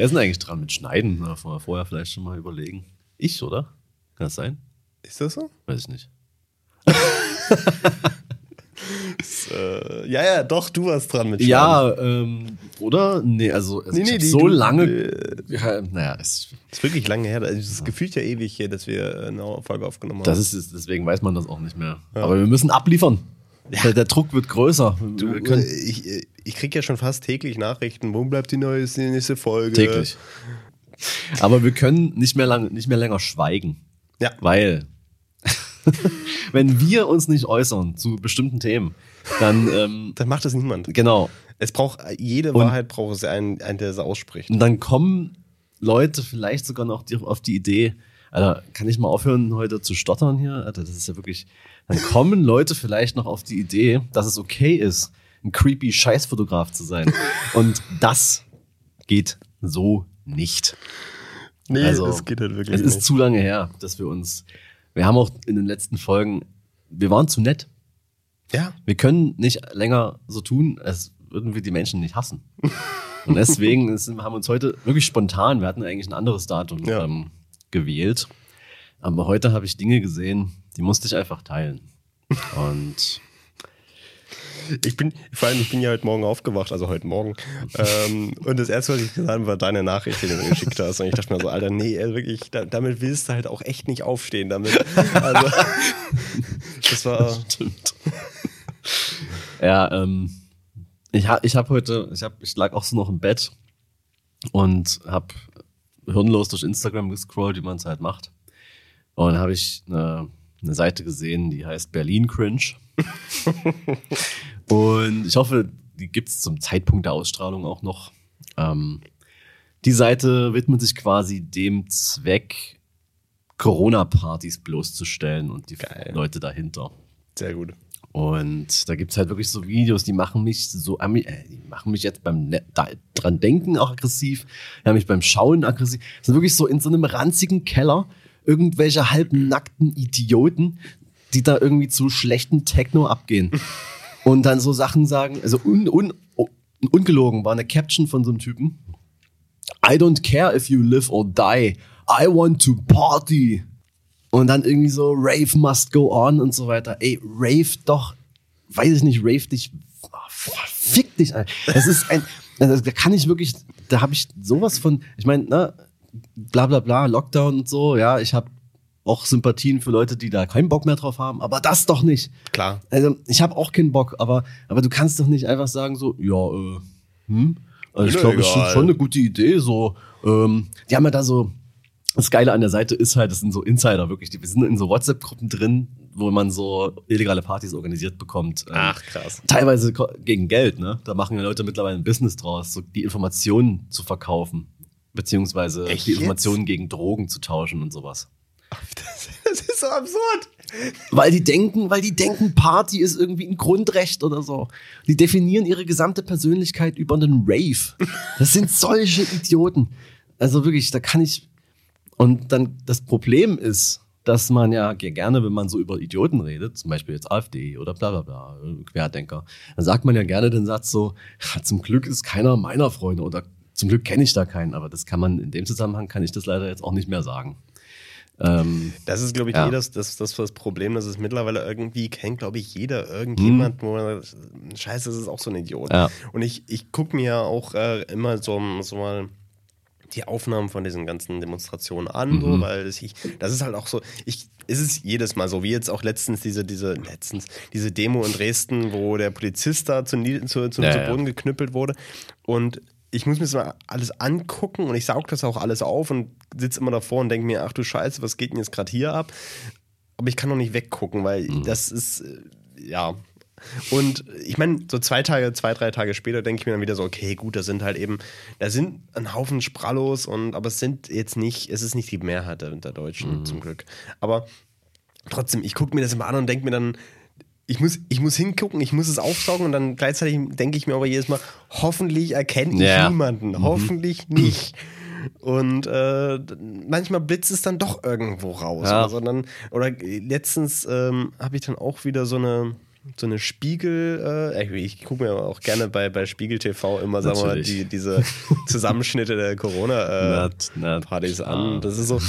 Wer ist denn eigentlich dran mit Schneiden? Na, vorher, vielleicht schon mal überlegen. Ich, oder? Kann das sein? Ist das so? Weiß ich nicht. Das, äh, ja, ja, doch, du warst dran mit Ja, ähm, oder? Nee, also, also Nee, nee, die- so du- lange. äh, ja, naja, es, ist wirklich lange her. Also, Es ist gefühlt ja ewig hier, dass wir eine Folge aufgenommen haben. das ist es, deswegen weiß man das auch nicht mehr. Aber wir müssen abliefern. Der, der Druck wird größer. Du, wir können äh, ich, äh, ich krieg ja schon fast täglich Nachrichten. Wo bleibt die neue die nächste Folge? täglich. Aber wir können nicht mehr lang, nicht mehr länger schweigen. Ja. Weil, wenn wir uns nicht äußern zu bestimmten Themen, dann, ähm, Dann macht das niemand. genau. Es braucht, jede Und- Wahrheit braucht es einen, einen, der es ausspricht. Und dann kommen Leute vielleicht sogar noch auf die Idee, Alter, kann ich mal aufhören, heute zu stottern hier? Alter, das ist ja wirklich. Dann kommen Leute vielleicht noch auf die Idee, dass es okay ist, ein creepy Scheißfotograf zu sein. Und das geht so nicht. Nee, Also, das geht halt wirklich Es ist nicht. zu lange her, dass wir uns. Wir haben auch in den letzten Folgen, wir waren zu nett. Ja, Wir können nicht länger so tun, als würden wir die Menschen nicht hassen. Und deswegen ist, haben wir uns heute wirklich spontan, wir hatten eigentlich ein anderes Datum Ja. ähm, gewählt. Aber heute habe ich Dinge gesehen, die musste ich einfach teilen. Und ich bin, vor allem, ich bin ja heute Morgen aufgewacht, also heute Morgen. ähm, und das erste, was ich gesagt habe, war deine Nachricht, die du mir geschickt hast. Und ich dachte mir so, Alter, nee, wirklich, da, damit willst du halt auch echt nicht aufstehen. Damit, also, das war, stimmt. ja, ähm, ich, ha, ich habe heute, ich, hab, ich lag auch so noch im Bett und habe hirnlos durch Instagram gescrollt, wie man es halt macht. Und habe ich eine, eine Seite gesehen, die heißt Berlin Cringe. und ich hoffe, die gibt es zum Zeitpunkt der Ausstrahlung auch noch. Ähm, die Seite widmet sich quasi dem Zweck, Corona-Partys bloßzustellen und die Geil. Leute dahinter. sehr gut. Und da gibt's halt wirklich so Videos, die machen mich so, äh, die machen mich jetzt beim Ne- dran denken auch aggressiv, die haben mich beim Schauen aggressiv. Das sind wirklich so in so einem ranzigen Keller irgendwelche halbnackten Idioten, die da irgendwie zu schlechten Techno abgehen. Und dann so Sachen sagen, also un, un, un, ungelogen war eine Caption von so einem Typen. I don't care if you live or die. I want to party. Und dann irgendwie so, Rave must go on und so weiter. Ey, Rave doch, weiß ich nicht, Rave dich, fick dich, Alter. Das ist ein, also da kann ich wirklich, da habe ich sowas von, ich meine, ne, bla bla bla, Lockdown und so, ja, ich habe auch Sympathien für Leute, die da keinen Bock mehr drauf haben, aber das doch nicht. Klar. Also ich habe auch keinen Bock, aber, aber du kannst doch nicht einfach sagen so, ja, äh, hm? Also ich glaube, es ist schon eine gute Idee. So, ähm, die haben ja da so. Das Geile an der Seite ist halt, das sind so Insider wirklich. Die, wir sind in so WhatsApp-Gruppen drin, wo man so illegale Partys organisiert bekommt. Ähm, Ach, krass. Teilweise gegen Geld, ne? Da machen ja Leute mittlerweile ein Business draus, so die Informationen zu verkaufen. Beziehungsweise Echt die jetzt? Informationen gegen Drogen zu tauschen und sowas. Das, das ist so absurd. Weil die denken, weil die denken, Party ist irgendwie ein Grundrecht oder so. Die definieren ihre gesamte Persönlichkeit über einen Rave. Das sind solche Idioten. Also wirklich, da kann ich. Und dann das Problem ist, dass man ja ge- gerne, wenn man so über Idioten redet, zum Beispiel jetzt AfD oder bla bla bla, Querdenker, dann sagt man ja gerne den Satz so, "Ja, zum Glück ist keiner meiner Freunde oder zum Glück kenne ich da keinen, aber das kann man in dem Zusammenhang kann ich das leider jetzt auch nicht mehr sagen. Ähm, Das ist, glaube ich, Ja. eh das, das, das, das Problem, dass es mittlerweile irgendwie kennt, glaube ich, jeder irgendjemand, wo man sagt, scheiße, das ist auch so ein Idiot. Hm. Ja. Und ich, ich gucke mir ja auch äh, immer so, so mal die Aufnahmen von diesen ganzen Demonstrationen an, Mhm. so, weil das, ich, das ist halt auch so, ich, es ist jedes Mal so, wie jetzt auch letztens diese, diese, letztens, diese Demo in Dresden, wo der Polizist da zu, zu, zu, Ja, zu ja. Boden geknüppelt wurde. Und ich muss mir das mal alles angucken und ich saug das auch alles auf und sitze immer davor und denke mir, ach du Scheiße, was geht denn jetzt gerade hier ab? Aber ich kann noch nicht weggucken, weil Mhm. das ist, äh, ja. Und ich meine, so zwei Tage, zwei, drei Tage später denke ich mir dann wieder so, okay, gut, da sind halt eben, da sind ein Haufen Sprallos und, aber es sind jetzt nicht, es ist nicht die Mehrheit der, der Deutschen, zum Glück. Aber trotzdem, ich gucke mir das immer an und denke mir dann, ich muss, ich muss hingucken, ich muss es aufsaugen und dann gleichzeitig denke ich mir aber jedes Mal, hoffentlich erkenne ich Ja. niemanden, hoffentlich nicht. Und äh, manchmal blitzt es dann doch irgendwo raus. Ja. Oder, so. dann, oder letztens ähm, habe ich dann auch wieder so eine, so eine Spiegel, äh, ich gucke mir auch gerne bei, bei Spiegel TV immer, sagen wir mal, die, diese Zusammenschnitte der Corona-Partys äh, an. Das ist so,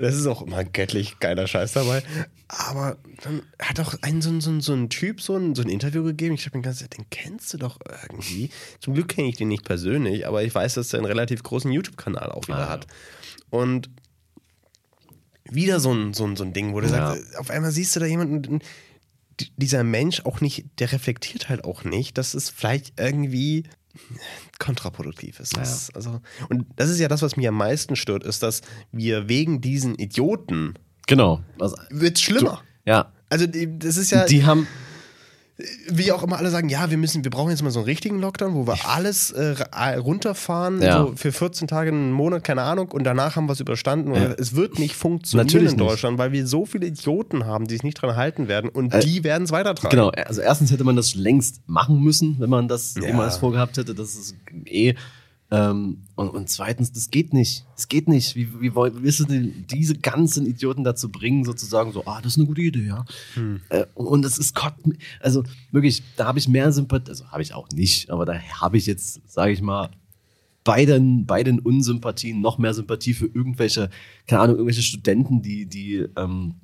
das ist auch immer göttlich geiler Scheiß dabei. Aber dann hat auch ein so, so, so ein Typ so ein, so ein Interview gegeben. Ich habe mir gedacht, den kennst du doch irgendwie. Zum Glück kenne ich den nicht persönlich, aber ich weiß, dass er einen relativ großen YouTube-Kanal auch wieder ah. hat. Und wieder so ein, so ein, so ein Ding, wo du ja. sagst, auf einmal siehst du da jemanden, dieser Mensch auch nicht, der reflektiert halt auch nicht, dass es vielleicht irgendwie kontraproduktiv ist. Das, ja. also, und das ist ja das, was mich am meisten stört, ist, dass wir wegen diesen Idioten genau also, wird schlimmer. Du, ja. Also das ist ja. Die haben wie auch immer alle sagen, ja, wir müssen, wir brauchen jetzt mal so einen richtigen Lockdown, wo wir alles äh, runterfahren, ja. so für 14 Tage, einen Monat, keine Ahnung, und danach haben wir es überstanden. Ja. Es wird nicht funktionieren Natürlich in Deutschland, nicht. weil wir so viele Idioten haben, die sich nicht dran halten werden und äh, die werden es weitertragen. Genau, also erstens hätte man das längst machen müssen, wenn man das ja. jemals vorgehabt hätte. Das ist eh ähm, und, und, zweitens, das geht nicht. Das geht nicht. Wie, wie, wie willst du denn diese ganzen Idioten dazu bringen, sozusagen so, ah, das ist eine gute Idee, ja. Hm. Äh, und das ist Gott, also wirklich, da habe ich mehr Sympathie, also habe ich auch nicht, aber da habe ich jetzt, sage ich mal, bei den, bei den Unsympathien noch mehr Sympathie für irgendwelche, keine Ahnung, irgendwelche Studenten, die, die, ähm,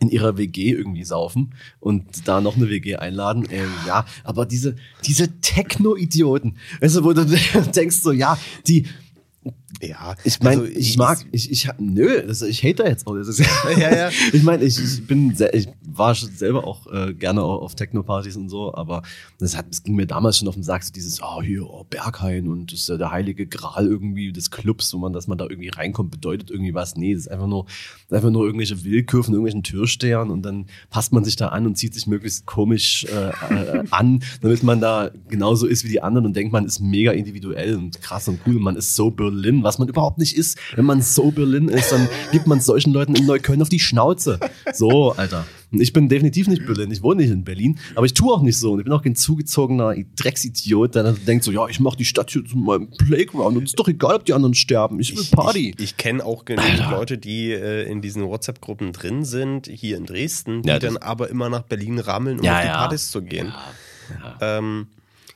in ihrer WG irgendwie saufen und da noch eine WG einladen. Ähm, ja, aber diese, diese Techno-Idioten, weißt du, wo du denkst so, ja, die, ja, ich meine, also ich, ich, mag, ich, ich, nö, das, ich hate da jetzt auch. Das ist, ja, ja. ich meine, ich, ich bin, sehr, ich war selber auch äh, gerne auf Techno-Partys und so, aber das hat, das ging mir damals schon auf den Sack, so dieses, oh, hier, oh, Berghain und das ist ja der heilige Gral irgendwie des Clubs, wo man, dass man da irgendwie reinkommt, bedeutet irgendwie was. Nee, das ist einfach nur, einfach nur irgendwelche Willkür von irgendwelchen Türstehern und dann passt man sich da an und zieht sich möglichst komisch äh, äh, an, damit man da genauso ist wie die anderen und denkt, man ist mega individuell und krass und cool und man ist so Berlin, was man überhaupt nicht ist. Wenn man so Berlin ist, dann gibt man solchen Leuten in Neukölln auf die Schnauze. So, Alter. Ich bin definitiv nicht Berlin, ich wohne nicht in Berlin, aber ich tue auch nicht so. Und ich bin auch kein zugezogener Drecksidiot, der dann denkt so, ja, ich mache die Stadt hier zu meinem Playground und es ist doch egal, ob die anderen sterben. Ich will Party. Ich, ich, kenne auch genügend Leute, die äh, in diesen WhatsApp-Gruppen drin sind, hier in Dresden, die ja, dann aber immer nach Berlin rammeln, um ja, auf die Partys zu gehen. Ja, ähm,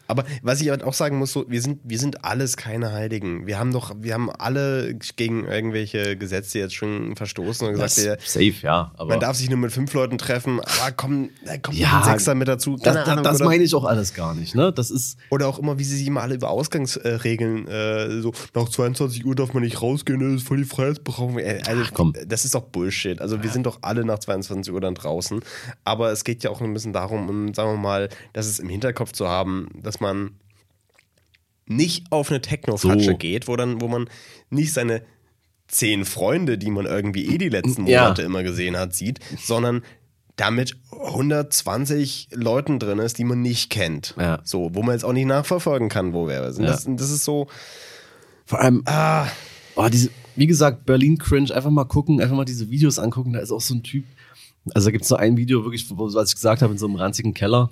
aber was ich auch sagen muss, so, wir sind, wir sind alles keine Heiligen. Wir haben doch, wir haben alle gegen irgendwelche Gesetze jetzt schon verstoßen und gesagt, ja, safe, ja. Man darf sich nur mit fünf Leuten treffen, aber komm, da kommt ja, ein Sechster mit dazu. das, Ahnung, das meine ich auch alles gar nicht, ne? Das ist. Oder auch immer, wie sie sich immer alle über Ausgangsregeln, äh, so nach 22 Uhr darf man nicht rausgehen, das ist voll die Freiheitsberauchung. Äh, also, Ach, komm. Das ist doch Bullshit. Also wir sind doch alle nach 22 Uhr dann draußen. Aber es geht ja auch ein bisschen darum, um, sagen wir mal, dass es im Hinterkopf zu haben, dass man nicht auf eine Techno-Fatsche so. geht, wo, dann, wo man nicht seine zehn Freunde, die man irgendwie eh die letzten Monate ja. immer gesehen hat, sieht, sondern damit 120 Leuten drin ist, die man nicht kennt. Ja. So, wo man jetzt auch nicht nachverfolgen kann, wo wir sind. Ja. Das, das, ist so. Vor allem, ah, oh, diese, wie gesagt, Berlin Cringe, einfach mal gucken, einfach mal diese Videos angucken. Da ist auch so ein Typ. Also da gibt es so ein Video, wirklich, was ich gesagt habe, in so einem ranzigen Keller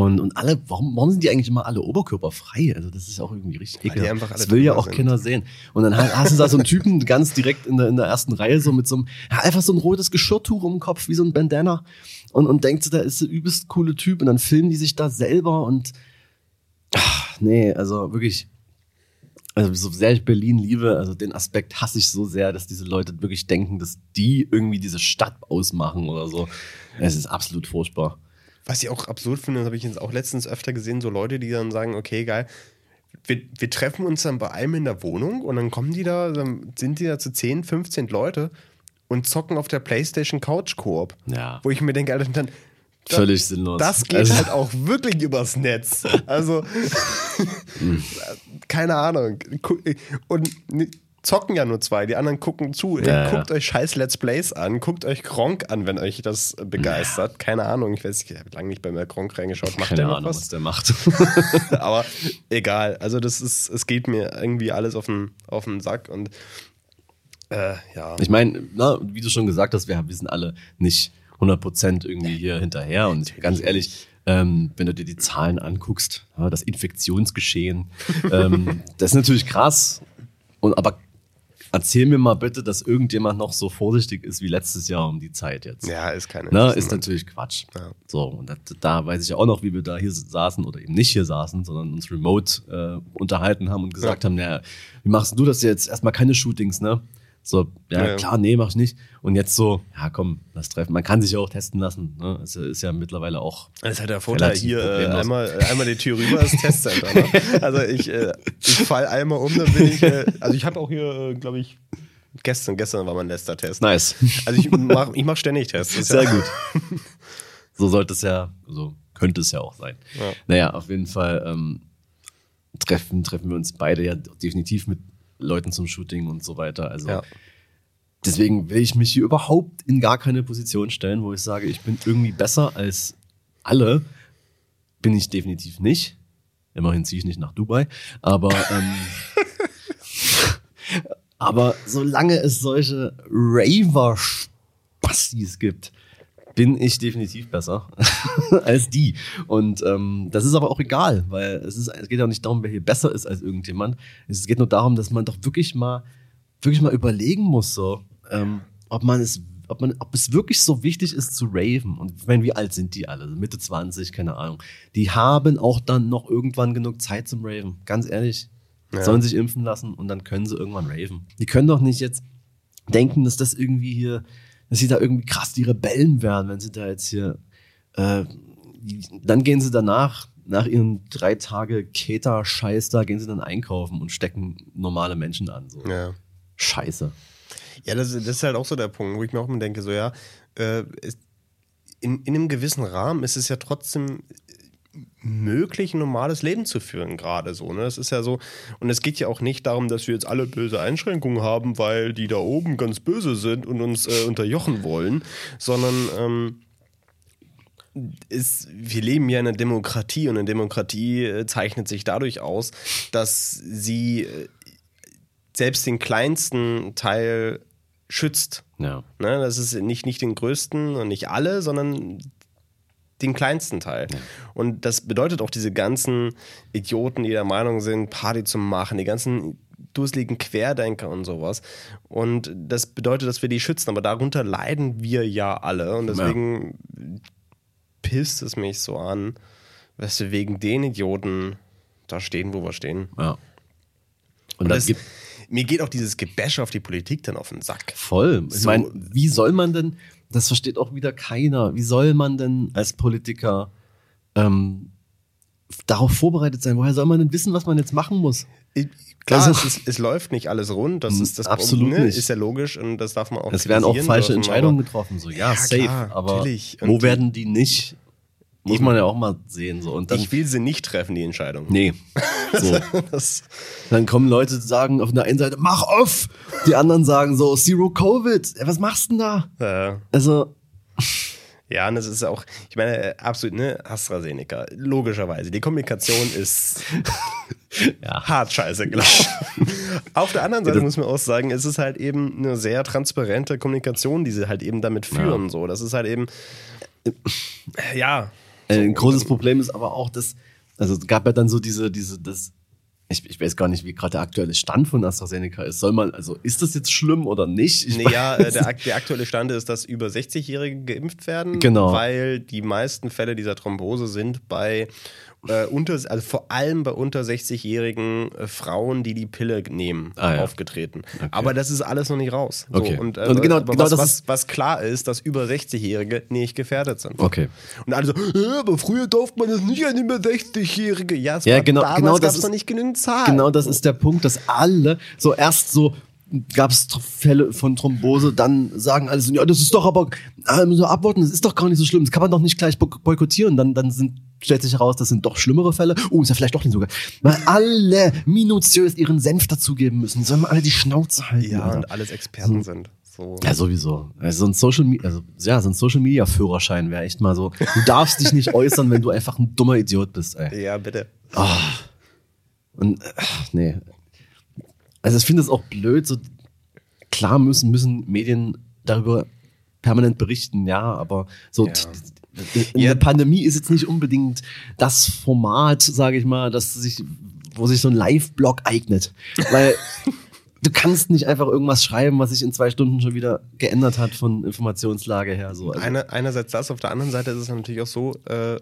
und, und alle, warum, warum sind die eigentlich immer alle oberkörperfrei? Also das ist auch irgendwie richtig ekelhaft. Das will ja auch sind. Kinder sehen. Und dann hast du da so einen Typen ganz direkt in der, in der ersten Reihe, so mit so einem, ja, einfach so ein rotes Geschirrtuch um den Kopf, wie so ein Bandana. Und, und denkt, da ist der übelst coole Typ. Und dann filmen die sich da selber und, ach, nee, also wirklich, also so sehr ich Berlin liebe, also den Aspekt hasse ich so sehr, dass diese Leute wirklich denken, dass die irgendwie diese Stadt ausmachen oder so. Es ist absolut furchtbar. Was ich auch absurd finde, das habe ich jetzt auch letztens öfter gesehen, so Leute, die dann sagen, okay, geil, wir, wir treffen uns dann bei einem in der Wohnung und dann kommen die da, dann sind die da zu 10, 15 Leute und zocken auf der Playstation Couch Koop. Ja. Wo ich mir denke, Alter, dann, Völlig sinnlos. Das geht also. halt auch wirklich übers Netz. Also, keine Ahnung. Und zocken ja nur zwei, die anderen gucken zu. Ja, ja. Guckt euch scheiß Let's Plays an, guckt euch Gronk an, wenn euch das begeistert. Ja. Keine Ahnung, ich weiß, ich habe lange nicht bei mir Gronk reingeschaut. Macht Keine der Ahnung, was? was der macht. Aber egal, also das ist, es geht mir irgendwie alles auf den, auf den Sack und äh, ja. Ich meine, wie du schon gesagt hast, wir, wir sind alle nicht 100% irgendwie hier hinterher und ganz ehrlich, ähm, wenn du dir die Zahlen anguckst, das Infektionsgeschehen, ähm, das ist natürlich krass. Und, aber erzähl mir mal bitte, dass irgendjemand noch so vorsichtig ist wie letztes Jahr um die Zeit jetzt. Ja, ist keine. Na, ist natürlich Quatsch. Ja. So, und das, da weiß ich ja auch noch, wie wir da hier saßen oder eben nicht hier saßen, sondern uns remote äh, unterhalten haben und gesagt Ja. haben, naja, wie machst du das jetzt? Erstmal keine Shootings, ne? So, ja, Ja, klar, nee, mach ich nicht. Und jetzt so, ja, komm, lass treffen. Man kann sich ja auch testen lassen. Ne? Es ist ja mittlerweile auch. Das ist halt der Vorteil hier, äh, einmal, einmal die Tür rüber ist Testcenter. Ne? Also ich, äh, ich fall einmal um, dann bin ich, äh, also ich habe auch hier, äh, glaube ich, gestern, gestern war mein letzter Test. Nice. Also ich mache ich mach ständig Tests. Das Sehr ja, gut. so sollte es ja, so könnte es ja auch sein. Ja. Naja, auf jeden Fall ähm, treffen, treffen wir uns beide ja definitiv mit Leuten zum Shooting und so weiter. Also Ja. deswegen will ich mich hier überhaupt in gar keine Position stellen, wo ich sage, ich bin irgendwie besser als alle. Bin ich definitiv nicht. Immerhin ziehe ich nicht nach Dubai. Aber, ähm, aber solange es solche Raver-Spastis gibt, bin ich definitiv besser als die. Und ähm, das ist aber auch egal, weil es, ist, es geht ja auch nicht darum, wer hier besser ist als irgendjemand. Es geht nur darum, dass man doch wirklich mal, wirklich mal überlegen muss, so, ähm, ob man es, ob man, ob es wirklich so wichtig ist zu raven. Und ich meine, wie alt sind die alle? Mitte 20, keine Ahnung. Die haben auch dann noch irgendwann genug Zeit zum Raven. Ganz ehrlich. Ja. Sollen sich impfen lassen und dann können sie irgendwann raven. Die können doch nicht jetzt denken, dass das irgendwie hier, dass sie da irgendwie krass die Rebellen werden, wenn sie da jetzt hier, äh, dann gehen sie danach, nach ihren drei Tage Keter-Scheiß da, gehen sie dann einkaufen und stecken normale Menschen an. So. ja. Scheiße. Ja, das, das ist halt auch so der Punkt, wo ich mir auch immer denke, so ja, äh, in, in einem gewissen Rahmen ist es ja trotzdem möglich, ein normales Leben zu führen, gerade so. Ne? Das ist ja so, und es geht ja auch nicht darum, dass wir jetzt alle böse Einschränkungen haben, weil die da oben ganz böse sind und uns äh, unterjochen wollen, sondern ähm, ist, wir leben ja in einer Demokratie und eine Demokratie äh, zeichnet sich dadurch aus, dass sie äh, selbst den kleinsten Teil schützt. Ja. Ne? Das ist nicht, nicht den größten und nicht alle, sondern den kleinsten Teil. Und das bedeutet auch diese ganzen Idioten, die der Meinung sind, Party zu machen, die ganzen dusseligen Querdenker und sowas. Und das bedeutet, dass wir die schützen, aber darunter leiden wir ja alle. Und deswegen pisst es mich so an, dass wir wegen den Idioten da stehen, wo wir stehen. ja. Und, Und das gibt mir geht auch dieses Gebäsch auf die Politik dann auf den Sack. voll. Ich So. meine, wie soll man denn, das versteht auch wieder keiner, wie soll man denn als Politiker ähm, darauf vorbereitet sein? Woher soll man denn wissen, was man jetzt machen muss? Klar, Also- es, ist, es läuft nicht alles rund, das ist das Absolut ne, nicht. ist ja logisch und das darf man auch Es werden auch falsche dürfen, Entscheidungen getroffen, so ja, Ja, safe. klar, aber natürlich. Und wo die- werden die nicht? Muss man ja auch mal sehen. So. Und dann, Ich will sie nicht treffen, die Entscheidung. nee. So. Das, Dann kommen Leute, die sagen auf der einen Seite, mach off! Die anderen sagen so, Zero Covid. Ja, Was machst du denn da? äh, Also, ja, und das ist auch, ich meine, absolut, ne, AstraZeneca, logischerweise. Die Kommunikation ist ja. hart scheiße gelaufen. Auf der anderen Seite muss man auch sagen, es ist halt eben eine sehr transparente Kommunikation, die sie halt eben damit führen. So, das ist halt eben, ja. Äh, ein großes Problem ist aber auch, dass, also es gab ja dann so diese, diese, das, ich, ich weiß gar nicht, wie gerade der aktuelle Stand von AstraZeneca ist. Soll man, also ist das jetzt schlimm oder nicht? Ich Nee, ja, äh, der, der aktuelle Stand ist, dass über 60-Jährige geimpft werden, Genau. weil die meisten Fälle dieser Thrombose sind bei äh, unter, also vor allem bei unter 60-jährigen äh, Frauen, die die Pille nehmen, Ah, ja. aufgetreten. Aber das ist alles noch nicht raus. So, Okay. Und, äh, Und genau- genau was, was, was klar ist, dass über 60-Jährige nicht gefährdet sind. Okay. Und alle so, äh, aber früher durfte man das nicht an über 60-Jährige. Ja, es Ja, war, genau- damals genau gab es noch nicht genügend Zahlen. Genau das ist der Punkt, dass alle so erst so gab es Fälle von Thrombose, dann sagen alle so, ja, das ist doch aber, äh, müssen wir abwarten, das ist doch gar nicht so schlimm, das kann man doch nicht gleich boy- boykottieren, dann, dann sind, stellt sich heraus, das sind doch schlimmere Fälle, oh, ist ja vielleicht doch nicht so geil, weil alle minutiös ihren Senf dazugeben müssen, sollen wir alle die Schnauze halten. Ja, und alles Experten sind. So. Ja, sowieso. Also so ein Social Media, also ja, so ein Social Media Führerschein wäre echt mal so. Du darfst dich nicht äußern, wenn du einfach ein dummer Idiot bist, ey. Ja, bitte. Und äh, nee. Also ich finde es auch blöd, so klar müssen, müssen Medien darüber permanent berichten, ja, aber so Ja. In Ja. der Pandemie ist jetzt nicht unbedingt das Format, sage ich mal, das sich, wo sich so ein Live-Blog eignet. Weil du kannst nicht einfach irgendwas schreiben, was sich in zwei Stunden schon wieder geändert hat von Informationslage her. So. Also, Eine, einerseits das, auf der anderen Seite ist es natürlich auch so, äh,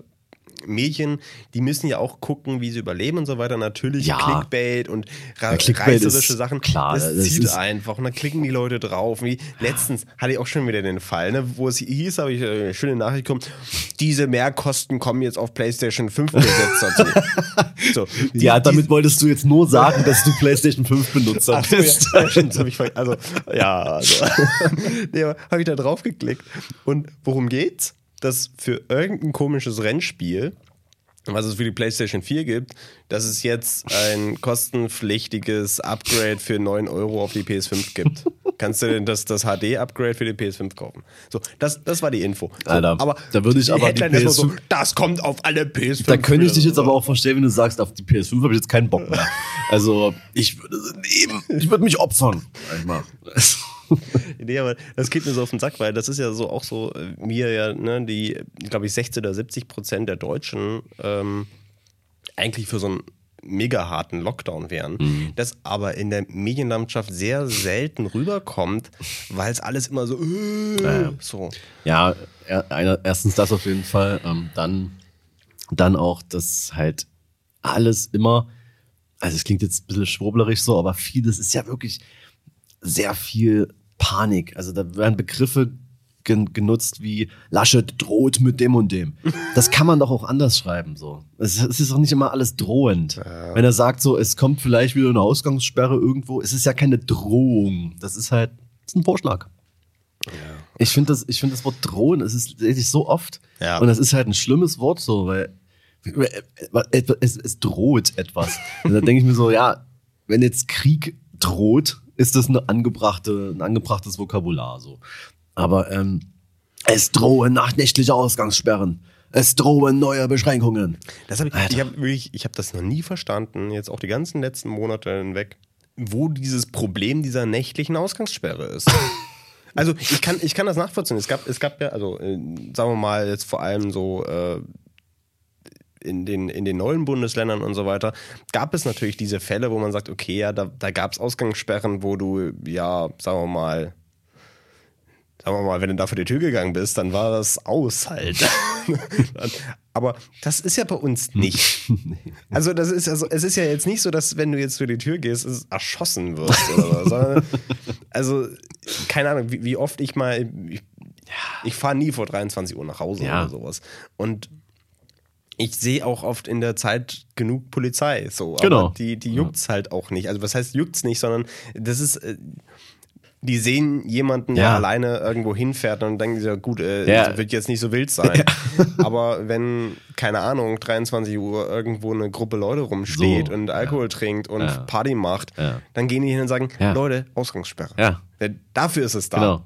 Medien, die müssen ja auch gucken, wie sie überleben und so weiter. Natürlich Ja. Clickbait und Ja, Clickbait reißerische Sachen. klar, das, das zieht ist- einfach und dann klicken die Leute drauf. Wie letztens hatte ich auch schon wieder den Fall, ne, wo es hieß, habe ich äh, eine schöne Nachricht bekommen, diese Mehrkosten kommen jetzt auf PlayStation 5 gesetzt dazu. so, die- ja, die- damit wolltest du jetzt nur sagen, dass du PlayStation 5 Benutzer Ach bist. ja, stimmt, ich also, ja, also, nee, habe ich da drauf geklickt. Und worum geht's? Dass für irgendein komisches Rennspiel, was es für die PlayStation 4 gibt, dass es jetzt ein kostenpflichtiges Upgrade für 9 Euro auf die PS5 gibt. Kannst du denn das, das HD-Upgrade für die PS5 kaufen? So, das, das war die Info. So, Alter, da würde ich aber die Headline ist nur so, PS5 das kommt auf alle PS5. Da könnte ich dich jetzt aber auch verstehen, wenn du sagst, auf die PS5 habe ich jetzt keinen Bock mehr. Also, ich würde nehmen. Ich würde mich opfern. Einmal. Nee, aber das geht mir so auf den Sack, weil das ist ja so auch so, äh, mir ja, ne, die, glaube ich, 60 oder 70 Prozent der Deutschen ähm, eigentlich für so einen mega harten Lockdown wären, das aber in der Medienlandschaft sehr selten rüberkommt, weil es alles immer so, äh, Ja. so. Ja, er, erstens das auf jeden Fall. Ähm, dann, dann auch, dass halt alles immer, also es klingt jetzt ein bisschen schwurblerisch so, aber vieles ist ja wirklich sehr viel Panik. Also da werden Begriffe gen genutzt wie Laschet droht mit dem und dem. Das kann man doch auch anders schreiben. So. Es, es ist doch nicht immer alles drohend. Wenn er sagt so, es kommt vielleicht wieder eine Ausgangssperre irgendwo, es ist ja keine Drohung. Das ist halt das ist ein Vorschlag. Ich finde das, ich finde das Wort drohen, es ist ich so oft. Ja. Und das ist halt ein schlimmes Wort so, weil es, es droht etwas. Und da denke ich mir so, ja, wenn jetzt Krieg droht, ist das eine angebrachte, ein angebrachtes Vokabular so. Aber ähm, es drohen nachtnächtliche Ausgangssperren. Es drohen neue Beschränkungen. Das hab ich Alter. ich habe wirklich, ich habe das noch nie verstanden, jetzt auch die ganzen letzten Monate hinweg, wo dieses Problem dieser nächtlichen Ausgangssperre ist. Also ich kann, ich kann das nachvollziehen. Es gab, es gab ja, also äh, sagen wir mal jetzt vor allem so äh, in den, in den neuen Bundesländern und so weiter, gab es natürlich diese Fälle, wo man sagt, okay, ja, da, da gab es Ausgangssperren, wo du, ja, sagen wir mal, sagen wir mal, wenn du da vor die Tür gegangen bist, dann war das aus halt. Aber das ist ja bei uns nicht. Also das ist also, es ist ja jetzt nicht so, dass wenn du jetzt vor die Tür gehst, es erschossen wirst oder sondern, also, keine Ahnung, wie, wie oft ich mal, ich, ich fahre nie vor 23 Uhr nach Hause Ja. oder sowas. Und ich sehe auch oft in der Zeit genug Polizei. So, Genau. aber die, die juckt's halt auch nicht. Also was heißt juckt's nicht, sondern das ist. Äh, die sehen jemanden, der Ja. alleine irgendwo hinfährt und denken sich, ja gut, äh, Ja. das wird jetzt nicht so wild sein. Aber wenn, keine Ahnung, 23 Uhr irgendwo eine Gruppe Leute rumsteht So, und Alkohol trinkt und Ja. Party macht, Ja. dann gehen die hin und sagen, Ja. Leute, Ausgangssperre. Ja. Dafür ist es da. Genau.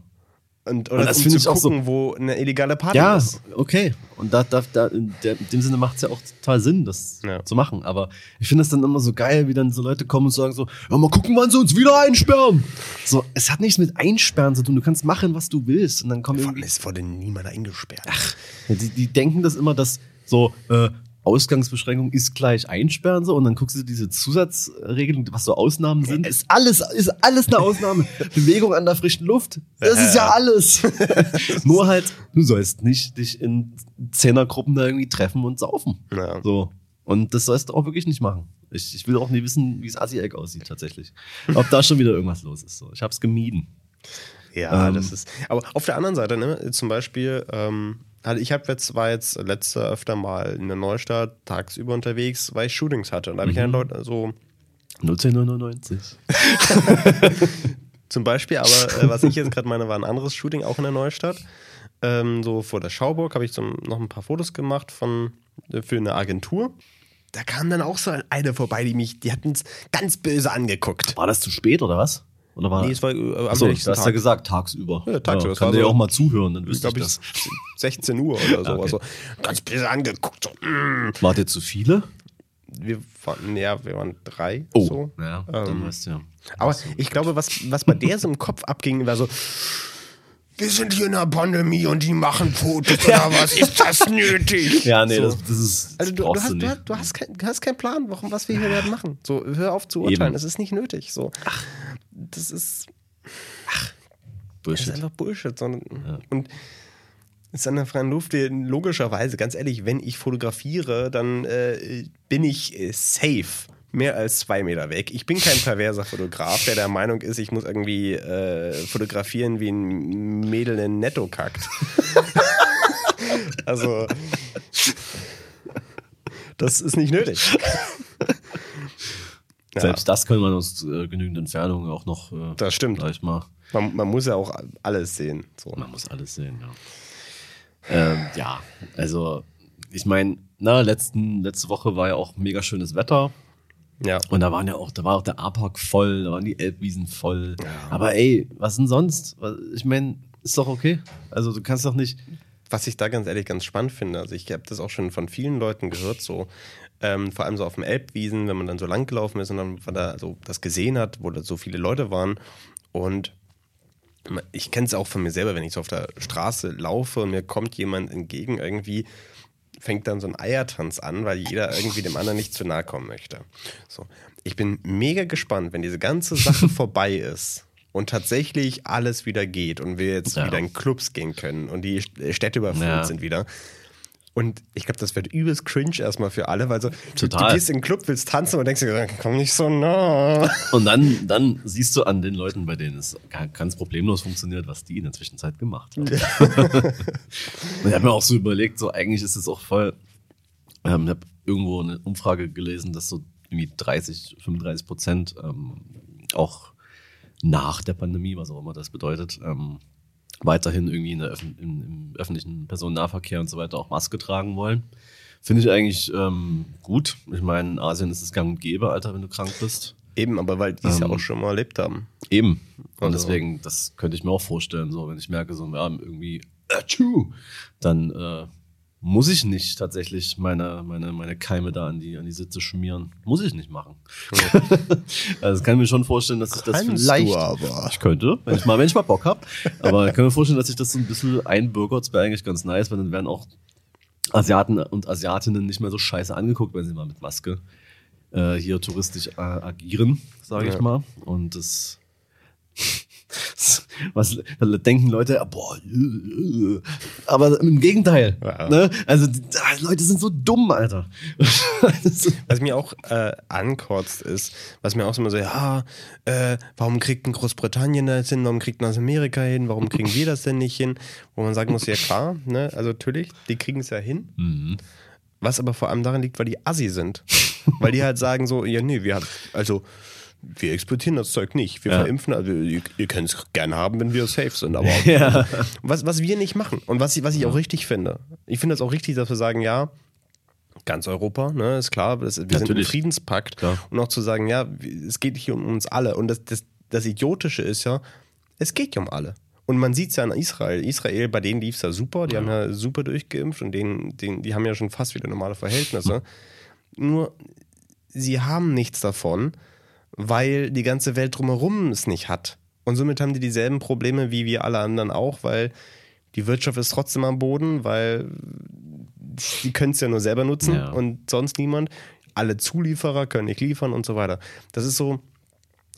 Und, oder Und das um finde ich auch so- gucken, wo eine illegale Party Ja, ist. okay. Und da, da, da, in, dem Sinne macht es ja auch total Sinn, das Ja. zu machen. Aber ich finde es dann immer so geil, wie dann so Leute kommen und sagen so, ja, mal gucken, wann sie uns wieder einsperren. So, es hat nichts mit Einsperren zu tun. Du kannst machen, was du willst. Und dann kommen Vor allem, Es wurde niemand eingesperrt. Ja, die, die denken das immer, dass so äh, Ausgangsbeschränkung ist gleich einsperren so und dann guckst du diese Zusatzregelung, was so Ausnahmen sind, ist alles ist alles eine Ausnahme. Bewegung an der frischen Luft, das ist ja alles. Nur halt, du sollst nicht dich in Zehnergruppen da irgendwie treffen und saufen. Ja. So. Und das sollst du auch wirklich nicht machen. Ich, ich will auch nie wissen, wie das Assi-Eck aussieht tatsächlich. Ob da schon wieder irgendwas los ist. So. Ich hab's gemieden. Ja, Ähm. das ist. Aber auf der anderen Seite, ne, zum Beispiel, ähm, also ich habe jetzt, war jetzt letzte öfter mal in der Neustadt tagsüber unterwegs, weil ich Shootings hatte. Und da habe ich Mhm. dann Leute so 1999. zum Beispiel, aber äh, was ich jetzt gerade meine, war ein anderes Shooting auch in der Neustadt. Ähm, so vor der Schauburg habe ich so noch ein paar Fotos gemacht von, äh, für eine Agentur. Da kam dann auch so eine vorbei, die mich, die hatten es ganz böse angeguckt. War das zu spät oder was? Oder war Nee, es war äh, am Achso, du nächsten hast ja Tag. gesagt, tagsüber. Ja, tagsüber, das kann dir ja so- auch mal zuhören, dann Ich wüsste ich glaube, das. 16 Uhr oder so. okay. Also, ganz böse angeguckt. So, mm. Wart ihr zu viele? Wir waren, ja, wir waren drei. Oh, So. ja, dann Ähm, weißt du ja. Aber ich glaube, was, was bei der so im Kopf abging, war so, wir sind hier in der Pandemie und die machen Fotos oder was? Ist das nötig? Ja, nee, so. das, das ist. Also du, du, hast, du, hast, du, hast kein, du hast keinen Plan, warum, was wir hier werden machen. So, hör auf zu urteilen, Eben. es ist nicht nötig. So. Das ist, das ist Bullshit. einfach Bullshit. Sondern, Und es ist an der freien Luft, die- logischerweise, ganz ehrlich, wenn ich fotografiere, dann äh, bin ich äh, safe. Mehr als zwei Meter weg. Ich bin kein perverser Fotograf, der der Meinung ist, ich muss irgendwie äh, fotografieren, wie ein Mädel in Netto kackt. also, das ist nicht nötig. Ja. Selbst das können wir aus äh, genügend Entfernung auch noch äh, Das stimmt. gleich mal. Man, man muss ja auch alles sehen. So. Man muss alles sehen, ja. Ähm, ja, also ich meine, na, letzten, letzte Woche war ja auch mega schönes Wetter. Ja. Und da waren ja auch, da war auch der A-Park voll, da waren die Elbwiesen voll. Aber ey, was denn sonst? Ich meine, ist doch okay. Also du kannst doch nicht. Was ich da ganz ehrlich ganz spannend finde, also ich habe das auch schon von vielen Leuten gehört, so ähm, vor allem so auf dem Elbwiesen, wenn man dann so lang gelaufen ist und dann da so das gesehen hat, wo da so viele Leute waren und ich kenne es auch von mir selber, wenn ich so auf der Straße laufe und mir kommt jemand entgegen, irgendwie fängt dann so ein Eiertanz an, weil jeder irgendwie dem anderen nicht zu nahe kommen möchte. So. Ich bin mega gespannt, wenn diese ganze Sache vorbei ist und tatsächlich alles wieder geht und wir jetzt Ja. wieder in Clubs gehen können und die Städte überfüllt Ja. sind wieder. Und ich glaube, das wird übelst cringe erstmal für alle, weil so, du, du gehst in den Club, willst tanzen und denkst dir, komm nicht so nah. Und dann, dann siehst du an den Leuten, bei denen es ga- ganz problemlos funktioniert, was die in der Zwischenzeit gemacht haben. Und ich habe mir auch so überlegt, so eigentlich ist es auch voll. Ähm, ich habe irgendwo eine Umfrage gelesen, dass so irgendwie 30, 35 Prozent ähm, auch nach der Pandemie, was auch immer das bedeutet, ähm, weiterhin irgendwie in der Öffn im, im öffentlichen Personennahverkehr und so weiter auch Maske tragen wollen. Finde ich eigentlich ähm, gut. Ich meine, in Asien ist es gang und gäbe, Alter, wenn du krank bist. Eben, aber weil die es ja Ähm. auch schon mal erlebt haben. Eben. Und Also- deswegen, das könnte ich mir auch vorstellen, so wenn ich merke, so ja, irgendwie, Atschu, dann äh, muss ich nicht tatsächlich meine, meine, meine Keime da an die, an die Sitze schmieren. Muss ich nicht machen. also ich kann mir schon vorstellen, dass ich das Kannst vielleicht. du aber. Ich könnte, wenn ich mal, wenn ich mal Bock habe. Aber ich kann mir vorstellen, dass sich das so ein bisschen einbürgert. Das wäre eigentlich ganz nice, weil dann werden auch Asiaten und Asiatinnen nicht mehr so scheiße angeguckt, wenn sie mal mit Maske äh, hier touristisch äh, agieren, sage ich Ja. mal. Und das was da denken Leute, boah, äh, äh. aber im Gegenteil. Ja. Ne? Also die ah, Leute sind so dumm, Alter. Was mir auch äh, ankotzt ist, was mir auch immer so, ja, äh, warum kriegt denn Großbritannien das hin, warum kriegt das Amerika hin, warum kriegen wir das denn nicht hin? Wo man sagen muss, ja klar, ne, also natürlich, die kriegen es ja hin. Mhm. Was aber vor allem daran liegt, weil die Assi sind. weil die halt sagen so, ja nee, wir haben, also wir exportieren das Zeug nicht. Wir Ja. verimpfen, also ihr, ihr könnt es gerne haben, wenn wir safe sind. Aber Ja. was, was wir nicht machen und was, ich- was ich auch richtig finde. Ich finde es auch richtig, dass wir sagen, ja, ganz Europa, ne, ist klar, das, wir sind ein Natürlich. Friedенspakt. Klar. Und auch zu sagen, ja, es geht hier um uns alle. Und das, das, das Idiotische ist ja, es geht ja um alle. Und man sieht es ja an Israel. Israel, bei denen lief es ja super, die haben ja super durchgeimpft und denen, denen, die haben ja schon fast wieder normale Verhältnisse. Nur, sie haben nichts davon, weil die ganze Welt drumherum es nicht hat. Und somit haben die dieselben Probleme wie wir alle anderen auch, weil die Wirtschaft ist trotzdem am Boden, weil die können es ja nur selber nutzen Ja. und sonst niemand. Alle Zulieferer können nicht liefern und so weiter. Das ist so,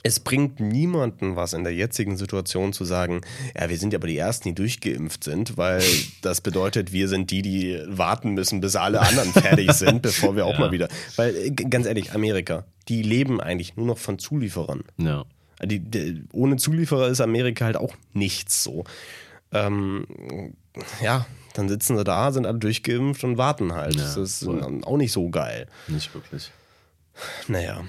es bringt niemanden was in der jetzigen Situation zu sagen, ja, wir sind ja aber die Ersten, die durchgeimpft sind, weil das bedeutet, wir sind die, die warten müssen, bis alle anderen fertig sind, bevor wir auch Ja. mal wieder. Weil, äh, ganz ehrlich, Amerika, die leben eigentlich nur noch von Zulieferern. ja. Die, die, ohne Zulieferer ist Amerika halt auch nichts so. Ähm, ja, dann sitzen sie da, sind alle durchgeimpft und warten halt. Ja, das ist voll. auch nicht so geil. Nicht wirklich. Naja.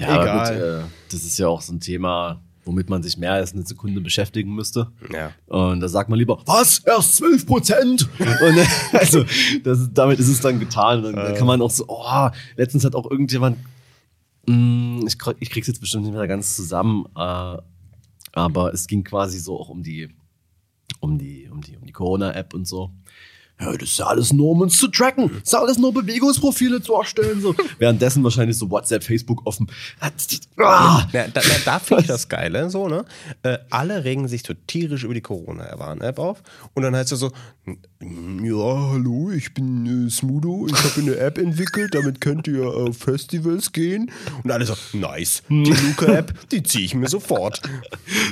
Ja, Egal. gut, äh, das ist ja auch so ein Thema, womit man sich mehr als eine Sekunde beschäftigen müsste. Ja. Und da sagt man lieber, was? Erst 12 Prozent? Und äh, also, das, damit ist es dann getan. Und dann Äh. kann man auch so, oh, letztens hat auch irgendjemand, mh, ich, krieg- ich krieg's jetzt bestimmt nicht mehr ganz zusammen, äh, aber es ging quasi so auch um die, um die, um die, um die Corona-App und so. Ja, das ist ja alles nur, um uns zu tracken. Das ist ja alles nur Bewegungsprofile zu erstellen. So. Währenddessen wahrscheinlich so WhatsApp, Facebook offen. Ah. Ja, da, da, finde ich das Geile, so, ne? Äh, alle regen sich so tierisch über die Corona-Warn-App auf. Und dann heißt es so, ja, hallo, ich bin äh, Smudo, ich habe eine App entwickelt, damit könnt ihr auf Festivals gehen. Und alle so, nice, die Luca-App, die ziehe ich mir sofort.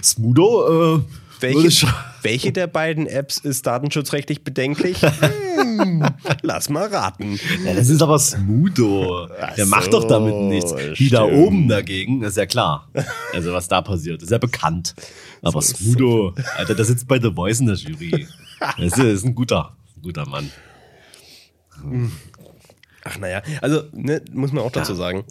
Smudo, äh, welche, welche, der beiden Apps ist datenschutzrechtlich bedenklich? Hm, lass mal raten. Ja, das ist aber Smudo. Der so, macht doch damit nichts. Die da oben dagegen, ist ja klar. Also, was da passiert, ist ja bekannt. Aber so, Smudo, so. Alter, der sitzt bei The Voice in der Jury. Das ist, das ist ein guter, ein guter Mann. Ach, naja, also, ne, muss man auch dazu ja. sagen.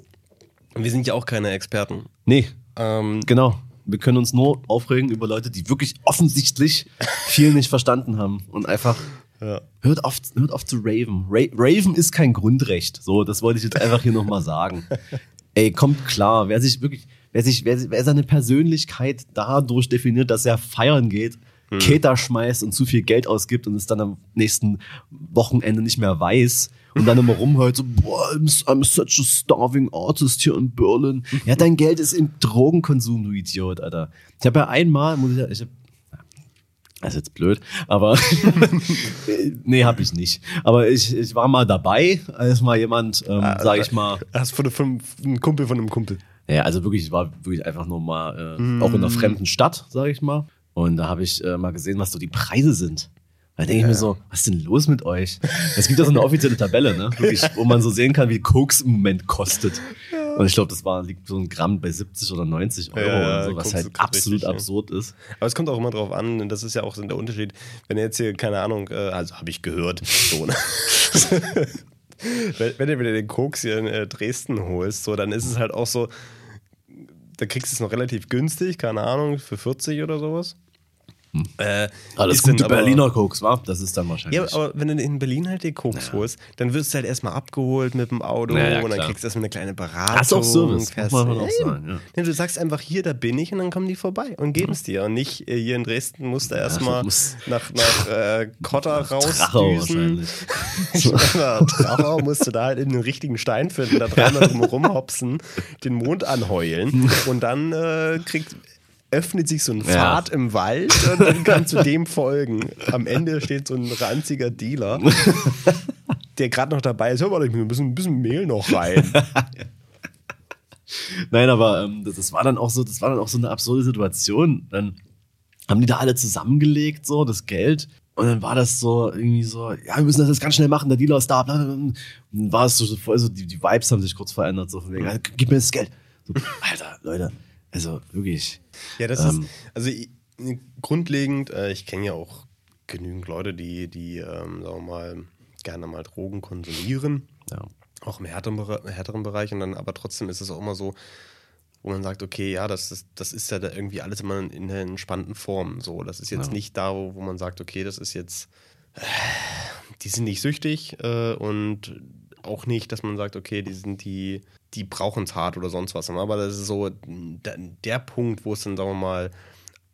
Wir sind ja auch keine Experten. Nee. Ähm, genau wir können uns nur aufregen über Leute, die wirklich offensichtlich viel nicht verstanden haben und einfach ja. hört, auf, hört auf zu raven. Ra raven ist kein Grundrecht. So, das wollte ich jetzt einfach hier nochmal sagen. Ey, kommt klar, wer sich wirklich, wer sich, wer, wer seine Persönlichkeit dadurch definiert, dass er feiern geht, hm. Keter schmeißt und zu viel Geld ausgibt und es dann am nächsten Wochenende nicht mehr weiß, und dann immer rumhört, so, boah, I'm, such a starving artist here in Berlin. Ja, dein Geld ist im Drogenkonsum, du Idiot, Alter. Ich habe ja einmal, muss ich, ich hab, das ist jetzt blöd, aber nee, hab ich nicht. Aber ich, ich war mal dabei, als mal jemand, ähm, ah, sag ich mal. Hast von, von einem Kumpel von einem Kumpel. Ja, also wirklich, ich war wirklich einfach nur mal äh, mm. auch in einer fremden Stadt, sag ich mal. Und da habe ich äh, mal gesehen, was so die Preise sind. Da denke ja. ich mir so, was ist denn los mit euch? Es gibt ja so eine offizielle Tabelle, ne? Wirklich, wo man so sehen kann, wie Koks im Moment kostet. Ja. Und ich glaube, das war, liegt so ein Gramm bei 70 oder 90 Euro ja, oder so, was halt absolut richtig, absurd ist. Aber es kommt auch immer drauf an, das ist ja auch so der Unterschied, wenn ihr jetzt hier, keine Ahnung, äh, also habe ich gehört, so, ne? wenn, wenn du wieder den Koks hier in äh, Dresden holst, so, dann ist es halt auch so, da kriegst du es noch relativ günstig, keine Ahnung, für 40 oder sowas. Hm. Äh, Alles gute aber, Berliner Koks, wa? Das ist dann wahrscheinlich. Ja, aber wenn du in Berlin halt den Koks ja. holst, dann wirst du halt erstmal abgeholt mit dem Auto naja, und dann kriegst du erstmal eine kleine Beratung. Das ist auch Service, muss man auch sagen. Ja. Du sagst einfach, hier, da bin ich und dann kommen die vorbei und geben es dir. Und nicht äh, hier in Dresden musst du erstmal nach, nach äh, Kotter rausdüsen. nach Trachau musst du da halt in den richtigen Stein finden, da dreimal drum rumhopsen, den Mond anheulen und dann äh, kriegt öffnet sich so ein Pfad ja. im Wald und dann kannst du dem folgen. Am Ende steht so ein ranziger Dealer, der gerade noch dabei ist. Hör mal, ich ein bisschen, ein bisschen Mehl noch rein. Nein, aber ähm, das, das, war dann auch so, das war dann auch so eine absurde Situation. Dann haben die da alle zusammengelegt, so das Geld. Und dann war das so irgendwie so, ja, wir müssen das jetzt ganz schnell machen, der Dealer ist da. Und dann war es so voll so, die, die Vibes haben sich kurz verändert, so von wegen, gib mir das Geld. So, Alter, Leute, also wirklich. Ja, das ähm, ist, also grundlegend, äh, ich kenne ja auch genügend Leute, die, die ähm, sagen wir mal, gerne mal Drogen konsumieren. Ja. Auch im härteren, härteren Bereich. Und dann, aber trotzdem ist es auch immer so, wo man sagt, okay, ja, das ist, das ist ja da irgendwie alles immer in der entspannten Form. So, das ist jetzt ja. nicht da, wo, wo man sagt, okay, das ist jetzt, äh, die sind nicht süchtig äh, und auch nicht, dass man sagt, okay, die sind die, die brauchen es hart oder sonst was. Aber das ist so der, der Punkt, wo es dann, sagen wir mal,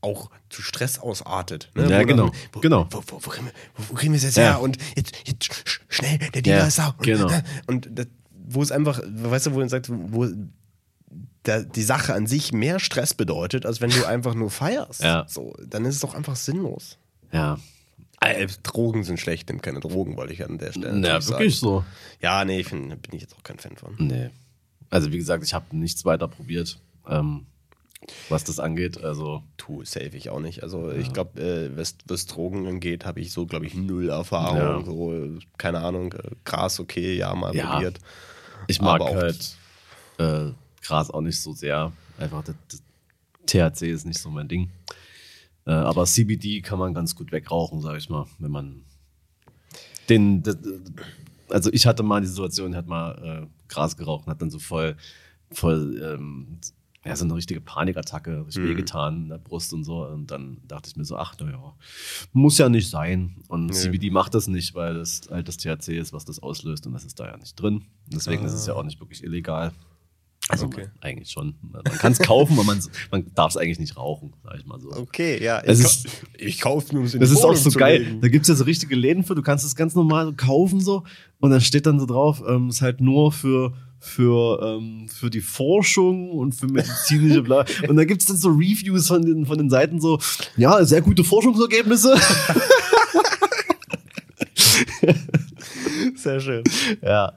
auch zu Stress ausartet. Ne? Ja, wo genau. wo, genau. Wo, wo, kriegen wir, wo, kriegen wir es jetzt ja. her? Und jetzt, jetzt schnell, der Dealer ja, ist da. Genau. Und das, wo es einfach, weißt du, wo man sagt, wo der, die Sache an sich mehr Stress bedeutet, als wenn du einfach nur feierst. Ja. So, dann ist es doch einfach sinnlos. Ja, Drogen sind schlecht, nimm keine Drogen, wollte ich an der Stelle Ja, wirklich sagen. so. Ja, nee, find, bin ich jetzt auch kein Fan von. Nee. Also wie gesagt, ich habe nichts weiter probiert, ähm, was das angeht. Also tu safe ich auch nicht. Also ja. ich glaube, äh, was, was, Drogen angeht, habe ich so glaube ich null Erfahrung. Ja. So keine Ahnung, äh, Gras okay, ja mal ja. probiert. Ich mag halt äh, Gras auch nicht so sehr. Einfach das, das THC ist nicht so mein Ding. Äh, aber CBD kann man ganz gut wegrauchen, sage ich mal, wenn man den, also ich hatte mal die Situation, hat mal äh, Gras geraucht und hat dann so voll, voll, ähm, ja, so eine richtige Panikattacke, richtig mhm. wehgetan in der Brust und so. Und dann dachte ich mir so, ach, naja, muss ja nicht sein. Und nee. CBD macht das nicht, weil das halt das THC ist, was das auslöst und das ist da ja nicht drin. Deswegen ah. ist es ja auch nicht wirklich illegal. Also Okay. eigentlich schon. Man kann es kaufen, aber man, man darf es eigentlich nicht rauchen, sag ich mal so. Okay, ja. Es ich, ist- kau- ich kaufe mir, um es in Das ist auch so geil. legen. Da gibt es ja so richtige Läden für, du kannst es ganz normal kaufen so und dann steht dann so drauf, ähm, ist halt nur für für, ähm, für die Forschung und für medizinische bla. Und da gibt es dann so Reviews von den, von den Seiten so, ja, sehr gute Forschungsergebnisse. Sehr schön. ja.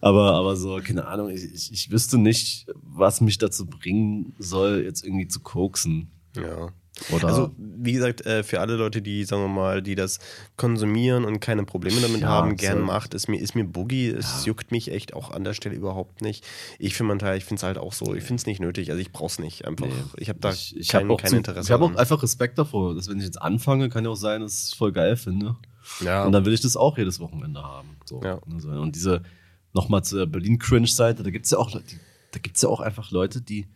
Aber, aber so, keine Ahnung, ich, ich, ich wüsste nicht, was mich dazu bringen soll, jetzt irgendwie zu koksen. Ja. Oder Also, wie gesagt, äh, für alle Leute, die, sagen wir mal, die das konsumieren und keine Probleme damit Ja, haben, gern so. macht, ist mir, ist mir Boogie, es juckt mich echt auch an der Stelle überhaupt nicht. Ich für meinen Teil, ich finde es halt auch so, ich finde es nicht nötig, also ich brauche es nicht einfach. Nee. Ich habe da ich, ich kein, habe auch, kein zu- Interesse. ich hab auch einfach Respekt davor, dass wenn ich jetzt anfange, kann ja auch sein, dass ich es voll geil finde. ja. Und dann will ich das auch jedes Wochenende haben. So. Ja. Also, Und diese, nochmal zur Berlin-Cringe-Seite, da gibt es ja auch, die, da gibt's ja auch einfach Leute, die,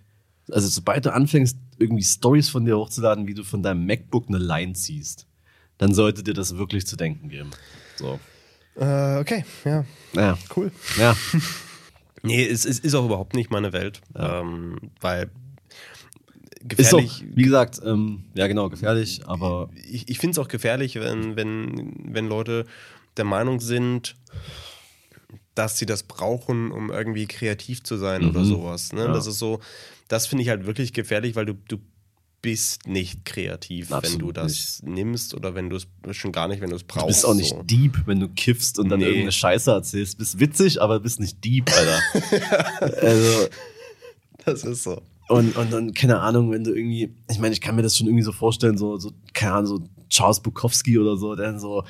also sobald du anfängst, irgendwie Stories von dir hochzuladen, wie du von deinem MacBook eine Line ziehst, dann sollte dir das wirklich zu denken geben. So. äh, okay, ja, Naja. cool. Ja. Nee, es, es ist auch überhaupt nicht meine Welt, ähm, weil Ist doch, gefährlich. wie gesagt, ähm, ja genau, gefährlich, aber ich, ich finde es auch gefährlich, wenn, wenn, wenn Leute der Meinung sind, dass sie das brauchen, um irgendwie kreativ zu sein oder Mhm. sowas. Ne? Ja. Das ist so, das finde ich halt wirklich gefährlich, weil du, du bist nicht kreativ, wenn du Absolut das nimmst oder wenn du es schon gar nicht, wenn du es brauchst. du bist auch nicht so. deep, wenn du kiffst und dann Nee. irgendeine Scheiße erzählst. Bist witzig, aber bist nicht deep, Alter. also, Das ist so. Und, und dann, keine Ahnung, wenn du irgendwie, ich meine, ich kann mir das schon irgendwie so vorstellen, so, so keine Ahnung, so Charles Bukowski oder so, der dann so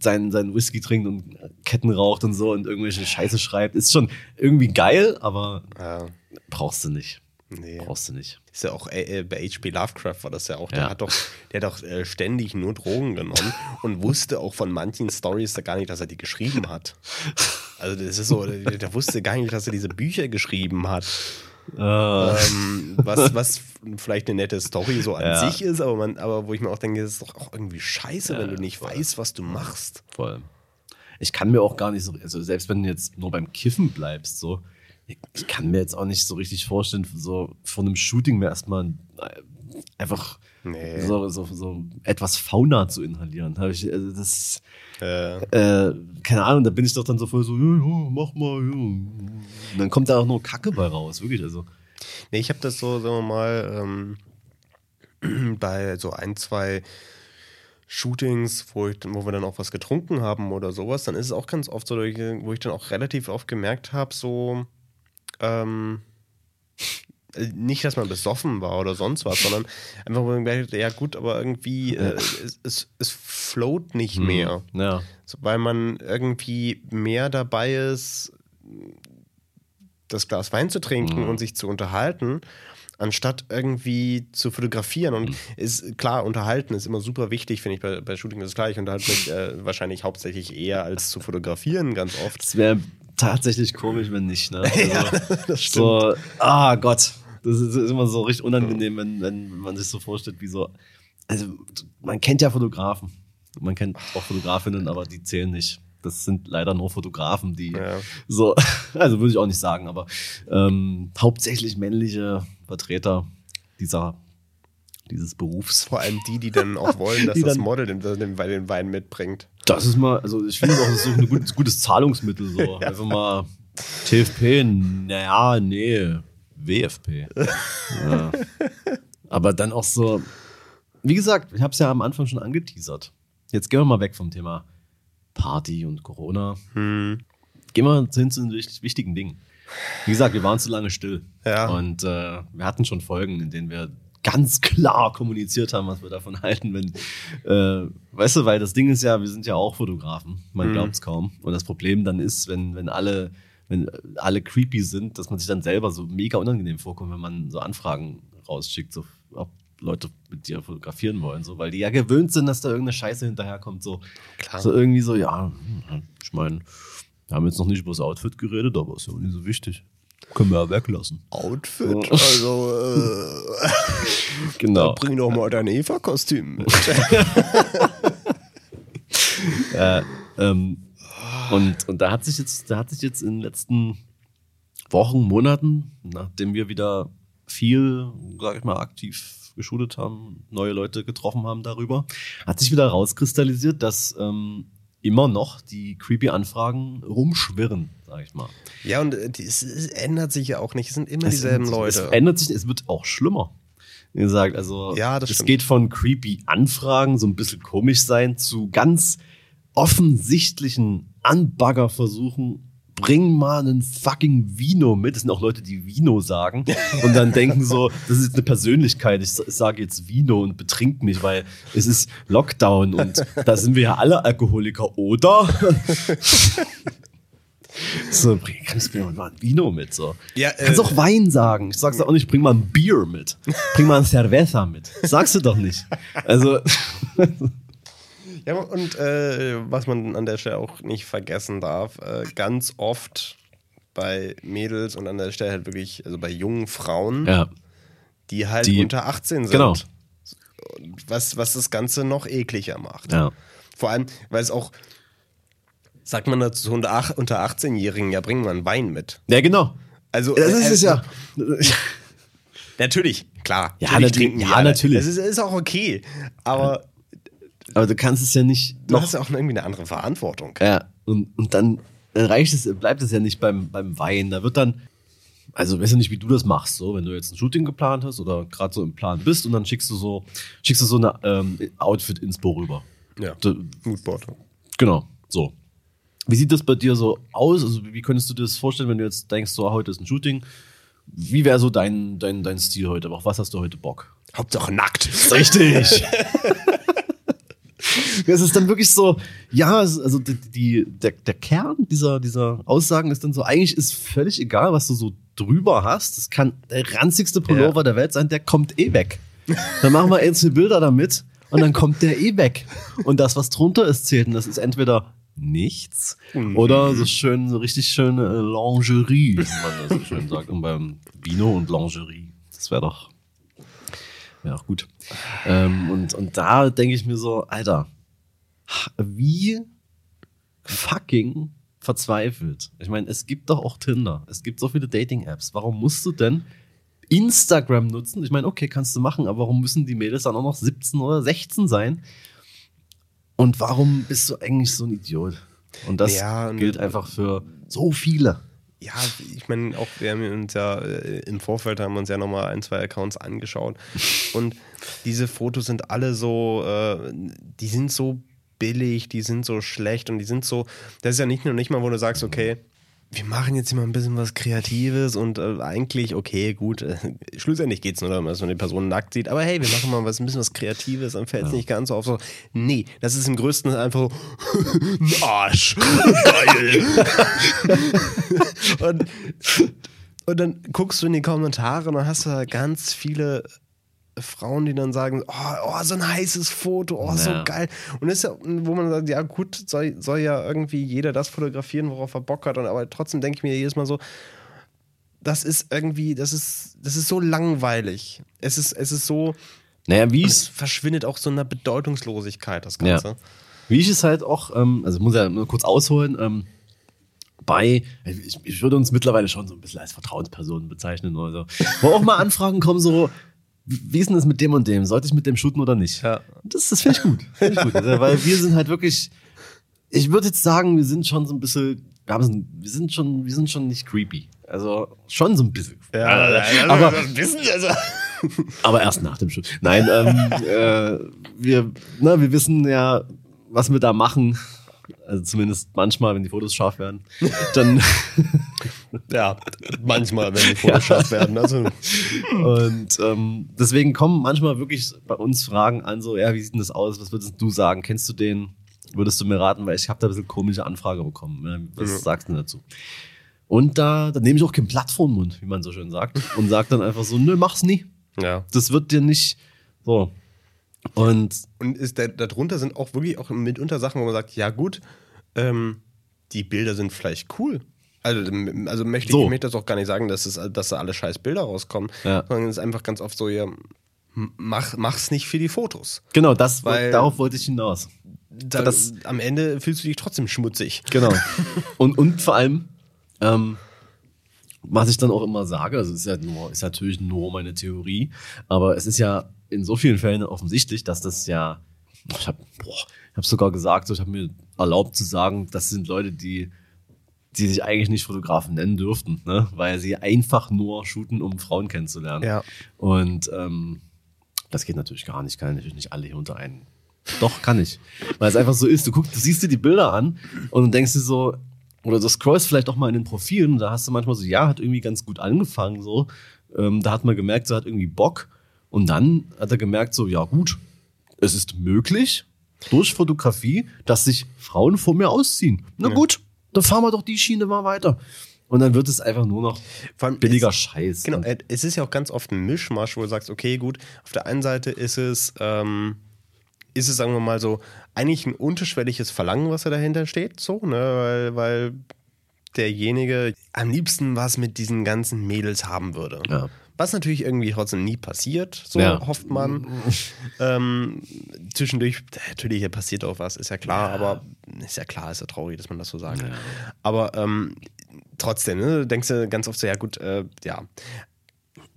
seinen, seinen Whisky trinkt und Ketten raucht und so und irgendwelche Scheiße schreibt. Ist schon irgendwie geil, aber Ja, brauchst du nicht. nee. Brauchst du nicht. Ist ja auch äh, äh, bei H.P. Lovecraft war das ja auch. Der Ja. hat doch, der hat doch äh, ständig nur Drogen genommen und wusste auch von manchen Stories da gar nicht, dass er die geschrieben hat. Also das ist so, der, der wusste gar nicht, dass er diese Bücher geschrieben hat. Äh, Ähm, was, was vielleicht eine nette Story so an Ja. sich ist, aber man, aber wo ich mir auch denke, das ist doch auch irgendwie scheiße, Ja, wenn du nicht voll. weißt, was du machst. voll. Ich kann mir auch gar nicht so, also selbst wenn du jetzt nur beim Kiffen bleibst, so, ich, kann mir jetzt auch nicht so richtig vorstellen, so vor einem Shooting mir erstmal äh, einfach Nee. so, so, so etwas Fauna zu inhalieren. Hab ich, also das, Äh, äh, keine Ahnung, da bin ich doch dann so voll so, ja, ja, mach mal, ja. Und dann kommt da auch nur Kacke bei raus, wirklich. Also, Nee, ich habe das so, sagen wir mal, ähm, bei so ein, zwei Shootings, wo, ich, wo wir dann auch was getrunken haben oder sowas, dann ist es auch ganz oft so, wo ich dann auch relativ oft gemerkt habe, so, ähm, äh, nicht, dass man besoffen war oder sonst was, sondern einfach, wo man gemerkt hat, ja gut, aber irgendwie, äh, es, es, es float nicht mehr. ja. So, weil man irgendwie mehr dabei ist, das Glas Wein zu trinken Mhm. und sich zu unterhalten, anstatt irgendwie zu fotografieren. Und Mhm. ist klar, unterhalten ist immer super wichtig, finde ich bei, bei Shooting. Das ist klar, ich unterhalte mich äh, wahrscheinlich hauptsächlich eher als zu fotografieren ganz oft. Es wäre tatsächlich komisch, wenn nicht, ne? Also, Ja, das stimmt. so, ah Gott, das ist, immer so richtig unangenehm, wenn, wenn man sich so vorstellt, wie so, also man kennt ja Fotografen, man kennt auch Fotografinnen, aber die zählen nicht. Das sind leider nur Fotografen, die Ja. so, also würde ich auch nicht sagen, aber ähm, hauptsächlich männliche Vertreter dieser, dieses Berufs. Vor allem die, die dann auch wollen, dass das Model den, den, den Wein mitbringt. Das ist mal, also ich finde auch, das ist so ein gutes, gutes Zahlungsmittel, so. Einfach mal TFP, naja, nee, WFP. Ja. Aber dann auch so, wie gesagt, ich habe es ja am Anfang schon angeteasert. Jetzt gehen wir mal weg vom Thema Party und Corona. Hm. Gehen wir hin zu den wichtig- wichtigen Dingen. Wie gesagt, wir waren zu lange still. Ja. Und äh, wir hatten schon Folgen, in denen wir ganz klar kommuniziert haben, was wir davon halten, wenn, äh, weißt du, weil das Ding ist ja, wir sind ja auch Fotografen, man Mhm. glaubt es kaum. Und das Problem dann ist, wenn, wenn alle, wenn alle creepy sind, dass man sich dann selber so mega unangenehm vorkommt, wenn man so Anfragen rausschickt, so ob Leute mit dir fotografieren wollen, so, weil die ja gewöhnt sind, dass da irgendeine Scheiße hinterherkommt, so, Klar. so irgendwie so, ja, hm, ich meine, wir haben jetzt noch nicht über das Outfit geredet, aber ist ja auch nicht so wichtig. Können wir ja weglassen. Outfit, also äh, Genau. bring doch mal dein Eva-Kostüm mit. Äh, ähm, und, und da hat sich jetzt, da hat sich jetzt in den letzten Wochen, Monaten, nachdem wir wieder viel, sag ich mal, aktiv geschult haben, neue Leute getroffen haben darüber, hat sich wieder rauskristallisiert, dass ähm, immer noch die creepy Anfragen rumschwirren, sag ich mal. Ja, und äh, es, ändert sich ja auch nicht. Es sind immer Es dieselben ändert- Leute. Es ändert sich, es wird auch schlimmer. Wie gesagt, also Ja, es stimmt. geht von creepy Anfragen, so ein bisschen komisch sein, zu ganz offensichtlichen Anbaggerversuchen. Bring mal einen fucking Vino mit. Das sind auch Leute, die Vino sagen und dann denken so, das ist eine Persönlichkeit. Ich sage jetzt Vino und betrink mich, weil es ist Lockdown und da sind wir ja alle Alkoholiker, oder? So, bring, kannst du mir mal ein Vino mit? So. Ja, kannst äh, auch Wein sagen. Ich sag's auch nicht, bring mal ein Bier mit. Bring mal ein Cerveza mit. Sagst du doch nicht. Also, Ja, und äh, was man an der Stelle auch nicht vergessen darf, äh, ganz oft bei Mädels und an der Stelle halt wirklich, also bei jungen Frauen, ja. die halt Die- unter 18 sind. Genau. Was, was das Ganze noch ekliger macht. Ja. Vor allem, weil es auch, sagt man dazu unter, ach- unter 18-Jährigen, ja, bringen wir einen Wein mit. Ja, genau. Also, Das ist äh, es ja. Natürlich, klar. Ja, natürlich trinken ja, natürlich. Das ist, ist auch okay. Aber Aber du kannst es ja nicht du noch. hast ja auch irgendwie eine andere Verantwortung. Ja, und, und dann, dann reicht es, bleibt es ja nicht beim, beim Wein. Da wird dann, also weiß ja nicht, wie du das machst, so, wenn du jetzt ein Shooting geplant hast oder gerade so im Plan bist und dann schickst du so, schickst du so eine ähm, Outfit-Inspo rüber. Ja. Moodboard. Genau, so. Wie sieht das bei dir so aus? Also, wie könntest du dir das vorstellen, wenn du jetzt denkst, so, heute ist ein Shooting? Wie wäre so dein, dein, dein Stil heute? Auf was hast du heute Bock? Hauptsache nackt. Richtig. Es ist dann wirklich so, ja, also die, die, der, der Kern dieser, dieser Aussagen ist dann so, eigentlich ist völlig egal, was du so drüber hast. Das kann der ranzigste Pullover Ja. der Welt sein, der kommt eh weg. Dann machen wir einzelne Bilder damit und dann kommt der eh weg. Und das, was drunter ist, zählt. Und das ist entweder nichts oder so schön, so richtig schöne äh, Lingerie, wie man das so schön sagt. Und beim Vino und Lingerie, das wäre doch ja, auch gut. Ähm, und, und da denke ich mir so, Alter, wie fucking verzweifelt. Ich meine, es gibt doch auch Tinder. Es gibt so viele Dating-Apps. Warum musst du denn Instagram nutzen? Ich meine, okay, kannst du machen, aber warum müssen die Mädels dann auch noch 17 oder 16 sein? Und warum bist du eigentlich so ein Idiot? Und das Ja, gilt einfach für so viele. Ja, ich meine, auch wir haben uns ja äh, im Vorfeld haben wir uns ja nochmal ein, zwei Accounts angeschaut. Und diese Fotos sind alle so, äh, die sind so billig, die sind so schlecht und die sind so, das ist ja nicht nur nicht mal, wo du sagst, okay, wir machen jetzt hier mal ein bisschen was Kreatives und äh, eigentlich, okay, gut, äh, schlussendlich geht es nur darum, dass man die Person nackt sieht, aber hey, wir machen mal was, ein bisschen was Kreatives, dann fällt es nicht ganz so auf. So, nee, das ist im größten einfach so, ein Arsch, geil. und, und dann guckst du in die Kommentare und dann hast du da ganz viele Frauen, die dann sagen, oh, oh so ein heißes Foto, oh, so Ja. geil. Und ist ja, wo man sagt, ja gut, soll, soll ja irgendwie jeder das fotografieren, worauf er Bock hat. Und, aber trotzdem denke ich mir jedes Mal so, das ist irgendwie, das ist, das ist so langweilig. Es ist, es ist so, Naja, wie es verschwindet auch so in einer Bedeutungslosigkeit, das Ja. Ganze. Wie ich es halt auch, ähm, also ich muss ja nur kurz ausholen, ähm, bei, ich, ich würde uns mittlerweile schon so ein bisschen als Vertrauenspersonen bezeichnen oder so, wo auch mal Anfragen kommen, so, wie ist denn das mit dem und dem? Sollte ich mit dem shooten oder nicht? Ja. Das, das finde ich gut. Find ich gut. Also, weil wir sind halt wirklich, ich würde jetzt sagen, wir sind schon so ein bisschen, wir, haben wir sind schon, wir sind schon nicht creepy. Also schon so ein bisschen. aber, wissen also. aber erst nach dem Shoot. Nein, ähm, äh, wir, na, wir wissen ja, was wir da machen. Also zumindest manchmal, wenn die Fotos scharf werden. Dann Ja, manchmal, wenn die Fotos scharf werden. Also, und ähm, deswegen kommen manchmal wirklich bei uns Fragen an, so, ja, wie sieht denn das aus? Was würdest du sagen? Kennst du den? Würdest du mir raten? Weil ich habe da ein bisschen komische Anfrage bekommen. Was Ja. sagst du denn dazu? Und da, da nehme ich auch kein Blatt vor den Mund, wie man so schön sagt. Und sag dann einfach so, nö, mach's nie. ja. Das wird dir nicht so. Und Und ist da, darunter sind auch wirklich auch mitunter Sachen, wo man sagt, ja gut, ähm, die Bilder sind vielleicht cool. Also, also möchte So. ich möchte das auch gar nicht sagen, dass, es, dass da alle scheiß Bilder rauskommen, Ja. sondern es ist einfach ganz oft so, ja, mach, mach's nicht für die Fotos. genau, das, Weil- darauf wollte ich hinaus. Da, Das- am Ende fühlst du dich trotzdem schmutzig. Genau. und, und vor allem, ähm, was ich dann auch immer sage, also ist ja nur, ist natürlich nur meine Theorie, aber es ist ja in so vielen Fällen offensichtlich, dass das ja, ich habe hab sogar gesagt, so, ich habe mir erlaubt zu sagen, das sind Leute, die die sich eigentlich nicht Fotografen nennen dürften, ne? weil sie einfach nur shooten, um Frauen kennenzulernen. Ja. Und ähm, das geht natürlich gar nicht, kann natürlich nicht alle hier unter einen. Doch, kann ich. Weil es einfach so ist, du guckst, du siehst dir die Bilder an und denkst du so, oder du scrollst vielleicht auch mal in den Profilen, da hast du manchmal so, ja, hat irgendwie ganz gut angefangen, so. Ähm, da hat man gemerkt, so hat irgendwie Bock. Und dann hat er gemerkt, so, ja gut, es ist möglich, durch Fotografie, dass sich Frauen vor mir ausziehen. Na Ja. gut, dann fahren wir doch die Schiene mal weiter. Und dann wird es einfach nur noch billiger es- Scheiß. Genau, äh, es ist ja auch ganz oft ein Mischmasch, wo du sagst, okay, gut, auf der einen Seite ist es, ähm, ist es, sagen wir mal so, eigentlich ein unterschwelliges Verlangen, was da dahinter steht, so, ne, weil, weil derjenige am liebsten was mit diesen ganzen Mädels haben würde. Ja. Was natürlich irgendwie trotzdem nie passiert, so Ja. hofft man. ähm, zwischendurch, natürlich passiert auch was, ist ja klar, Ja. aber ist ja klar, ist ja traurig, dass man das so sagt. Aber ähm, trotzdem, ne, denkst du ganz oft so, ja gut, äh, ja.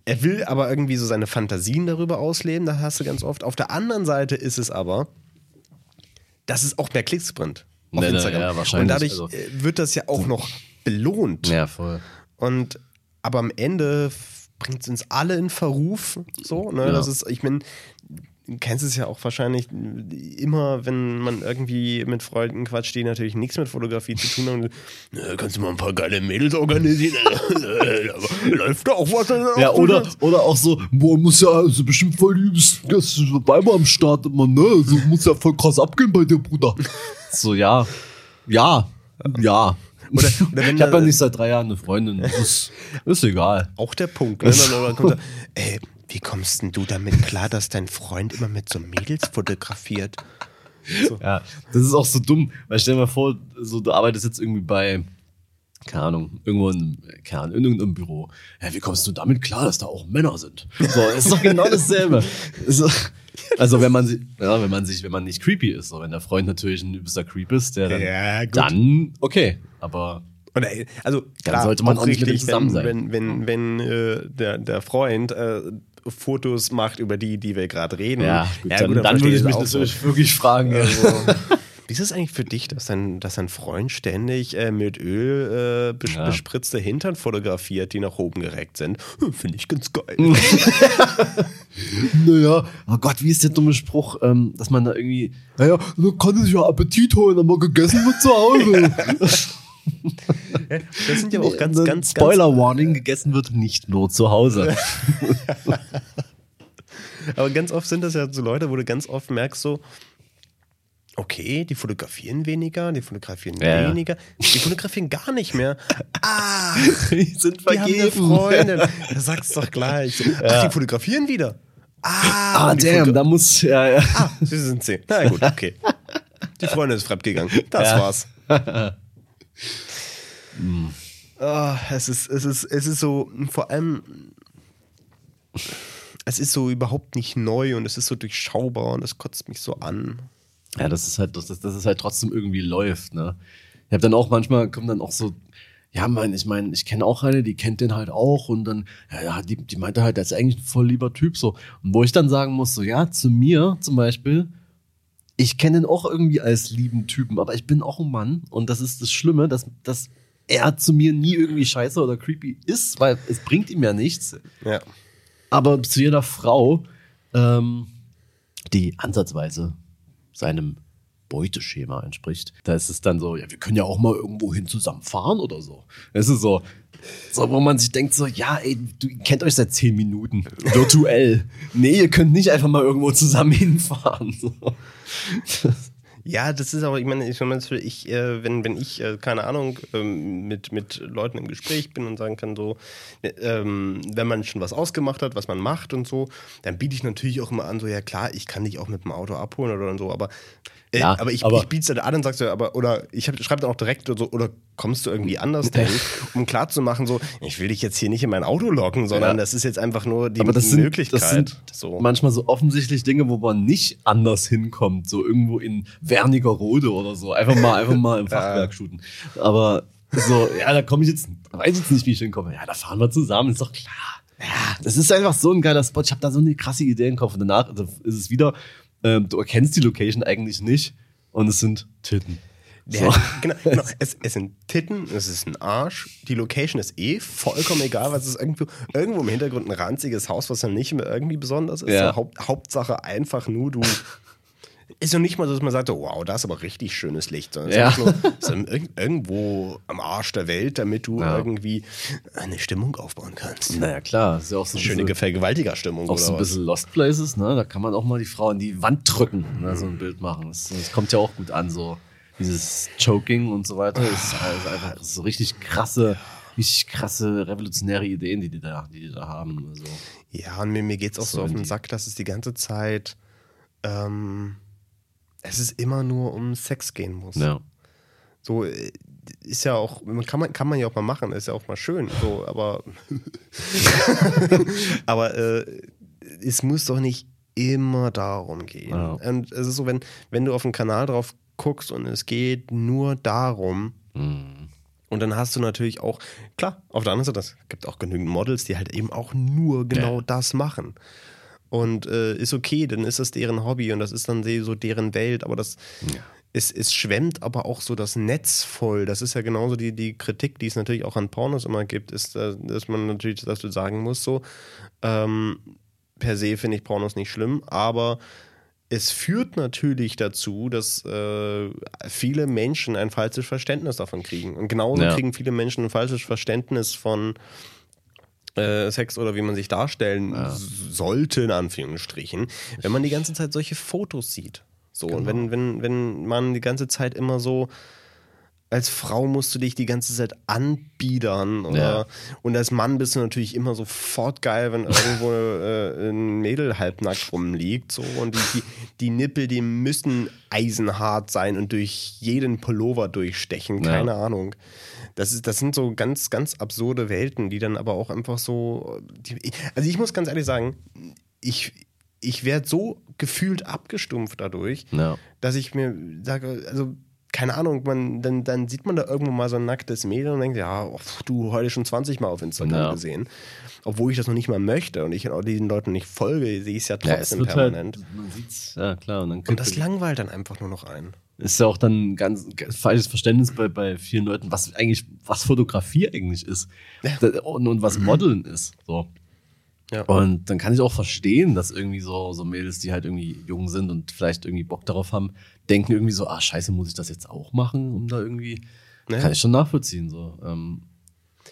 Er will aber irgendwie so seine Fantasien darüber ausleben, das hast du ganz oft. Auf der anderen Seite ist es aber, dass es auch mehr Klicks bringt auf Nee, nee, Instagram. ja, wahrscheinlich, Und dadurch also- äh, wird das ja auch noch belohnt. ja, voll. Und aber am Ende bringt uns alle in Verruf. So, ne? Ja. Das ist, ich meine, du kennst es ja auch wahrscheinlich immer, wenn man irgendwie mit Freunden quatscht, die natürlich nichts mit Fotografie zu tun haben. "Na, kannst du mal ein paar geile Mädels organisieren? Läuft da auch was? Ja, oder, oder auch so, boah, muss ja also bestimmt voll übelst, das ist Weiber am Start immer, ne? So muss ja voll krass abgehen bei dir, Bruder. So, ja. Ja. Ja. Oder- oder wenn ich habe ja nicht seit drei Jahren eine Freundin. Das ist, ist egal. Auch der Punkt. Ne? Dann, dann da, ey, wie kommst denn du damit klar, dass dein Freund immer mit so Mädels fotografiert? Ja, das ist auch so dumm, weil stell dir mal vor, so, du arbeitest jetzt irgendwie bei, keine Ahnung, irgendwo in, keine Ahnung, in irgendeinem Büro. Ja, wie kommst du damit klar, dass da auch Männer sind? So, ist doch genau dasselbe. Ist doch- Also wenn man sich, ja, wenn man sich, wenn man nicht creepy ist, so wenn der Freund natürlich ein übster Creep ist, der dann, Ja, dann okay, aber Und, ey, also Dann klar, sollte man auch nicht richtig, zusammen wenn, sein. Wenn, wenn, wenn äh, der, der Freund äh, Fotos macht, über die, die wir gerade reden. ja, gut, dann, gut, dann, verstehe würde ich mich auch so. natürlich wirklich fragen. Also, wie ist es eigentlich für dich, dass dein, dass dein Freund ständig äh, mit Öl äh, bes Ja. bespritzte Hintern fotografiert, die nach oben gereckt sind? Hm, Finde ich ganz geil. Naja, oh Gott, wie ist der dumme Spruch, ähm, dass man da irgendwie, naja, dann kann sich ja Appetit holen, aber gegessen wird zu Hause. Das sind ja auch ganz, Dann ganz, Spoiler Warning, gegessen wird nicht nur zu Hause. ganz. Aber ganz oft sind das ja so Leute, wo du ganz oft merkst, so, okay, die fotografieren weniger, die fotografieren Ja, weniger, die fotografieren gar nicht mehr. Ah, Die sind die haben eine Freundin. Da sagst du doch gleich. Ach, die fotografieren wieder. Ah, Ah, die damn, da muss, ja, ja. Ah, sie sind sie. Na gut, okay. Die Freundin ist fremdgegangen. Das Ja. war's. Ah, es, ist, es, ist, es ist so, vor allem, es ist so überhaupt nicht neu und es ist so durchschaubar und es kotzt mich so an. Ja, das ist halt, dass das, das ist halt trotzdem irgendwie läuft, ne? Ich habe dann auch manchmal, kommen dann auch so, ja, mein, ich meine, ich kenne auch eine, die kennt den halt auch und dann, ja, ja, die, die meinte halt, der ist eigentlich ein voll lieber Typ, so. Und wo ich dann sagen muss, so, ja, zu mir zum Beispiel, ich kenne ihn auch irgendwie als lieben Typen, aber ich bin auch ein Mann und das ist das Schlimme, dass, dass er zu mir nie irgendwie scheiße oder creepy ist, weil es bringt ihm ja nichts. Ja. Aber zu jeder Frau, ähm, die ansatzweise seinem Beuteschema entspricht, da ist es dann so, ja, wir können ja auch mal irgendwo hin zusammen fahren oder so. Es ist so, so, wo man sich denkt so, ja, ey, du kennt euch seit zehn Minuten, virtuell. nee, ihr könnt nicht einfach mal irgendwo zusammen hinfahren. So. Ja, das ist aber, ich meine, ich, ich äh, wenn, wenn ich, äh, keine Ahnung, ähm, mit, mit Leuten im Gespräch bin und sagen kann, so, äh, ähm, wenn man schon was ausgemacht hat, was man macht und so, dann biete ich natürlich auch immer an, so, ja klar, ich kann dich auch mit dem Auto abholen oder so, aber, äh, Ja, aber ich, aber- ich biete es dann an und sag so, aber, oder ich schreibe dann auch direkt so, oder kommst du irgendwie anders denn, um klarzumachen, so, ich will dich jetzt hier nicht in mein Auto locken, sondern Ja. das ist jetzt einfach nur die Aber das sind, Möglichkeit. das sind so. manchmal so offensichtlich Dinge, wo man nicht anders hinkommt, so irgendwo in Wernigerode oder so. Einfach mal, einfach mal im Fachwerk shooten. Aber So, ja, da komme ich jetzt, weiß jetzt nicht, wie ich hinkomme. Ja, da fahren wir zusammen, ist doch klar. Ja, das ist einfach so ein geiler Spot. Ich habe da so eine krasse Idee im Kopf. Und danach also ist es wieder, ähm, du erkennst die Location eigentlich nicht und es sind Titten. Ja, genau, genau. Es, es, sind Titten, es ist ein Arsch. Die Location ist eh vollkommen egal, was ist irgendwo, irgendwo im Hintergrund ein ranziges Haus, was dann nicht mehr irgendwie besonders ist. Ja. So, Haupt, Hauptsache einfach nur du. Ist noch nicht mal so, dass man sagt, wow, da ist aber richtig schönes Licht. Sondern es Ja. nur, es ist irg- irgendwo am Arsch der Welt, damit du Ja. irgendwie eine Stimmung aufbauen kannst. Naja, klar. Ist ja auch so ein Schöne bisschen, Vergewaltigerstimmung auch so ein bisschen Lost Places, ne? Da kann man auch mal die Frau an die Wand drücken, ne? so ein Bild machen. Das, das kommt ja auch gut an, so dieses Choking und so weiter. Das ist also einfach so richtig krasse, richtig krasse revolutionäre Ideen, die die da, die die da haben. Also, Ja, und mir, mir geht es auch so, So auf in den Sack, dass es die ganze Zeit, ähm, es ist immer nur um Sex gehen muss. ja. So äh, ist ja auch, man kann man, kann man ja auch mal machen, ist ja auch mal schön. So, aber aber äh, es muss doch nicht immer darum gehen. Ja. Und es ist so, wenn, wenn du auf den Kanal drauf guckst und es geht nur darum, Mhm. und dann hast du natürlich auch, klar, auf der anderen Seite, es gibt auch genügend Models, die halt eben auch nur genau Ja. das machen. Und äh, ist okay, dann ist das deren Hobby und das ist dann so deren Welt, aber das es, es schwemmt aber auch so das Netz voll. Das ist ja genauso die, die Kritik, die es natürlich auch an Pornos immer gibt, ist, äh, dass man natürlich, dass du sagen musst, so, ähm, per se finde ich Pornos nicht schlimm, aber es führt natürlich dazu, dass äh, viele Menschen ein falsches Verständnis davon kriegen. Und genauso Ja. kriegen viele Menschen ein falsches Verständnis von äh, Sex oder wie man sich darstellen s- sollte, in Anführungsstrichen, wenn man die ganze Zeit solche Fotos sieht. So, und wenn, wenn, wenn man die ganze Zeit immer so, als Frau musst du dich die ganze Zeit anbiedern Ja. und als Mann bist du natürlich immer sofort geil, wenn irgendwo äh, ein Mädel halbnackt rumliegt so und die, die, die Nippel, die müssen eisenhart sein und durch jeden Pullover durchstechen, Ja. keine Ahnung. Das, ist, das sind so ganz, ganz absurde Welten, die dann aber auch einfach so. Die, also ich muss ganz ehrlich sagen, ich, ich werde so gefühlt abgestumpft dadurch, Ja. dass ich mir sage, also keine Ahnung, man, dann, dann sieht man da irgendwo mal so ein nacktes Mädel und denkt, ja, oh, du heute schon 20 Mal auf Instagram Ja. gesehen. Obwohl ich das noch nicht mal möchte und ich auch diesen Leuten nicht folge, sehe ich es ja Ja, es trotzdem wird permanent. halt, man sieht's, ja klar. Und, und das langweilt dann einfach nur noch ein. Ist ja auch dann ein ganz ganz falsches Verständnis bei, bei vielen Leuten, was eigentlich, was Fotografie eigentlich ist. Und, und was Modeln ist. So. Ja. Und dann kann ich auch verstehen, dass irgendwie so, so Mädels, die halt irgendwie jung sind und vielleicht irgendwie Bock darauf haben, denken irgendwie so, ah, scheiße, muss ich das jetzt auch machen, um da irgendwie. Ja. Kann ich schon nachvollziehen. So. Ähm,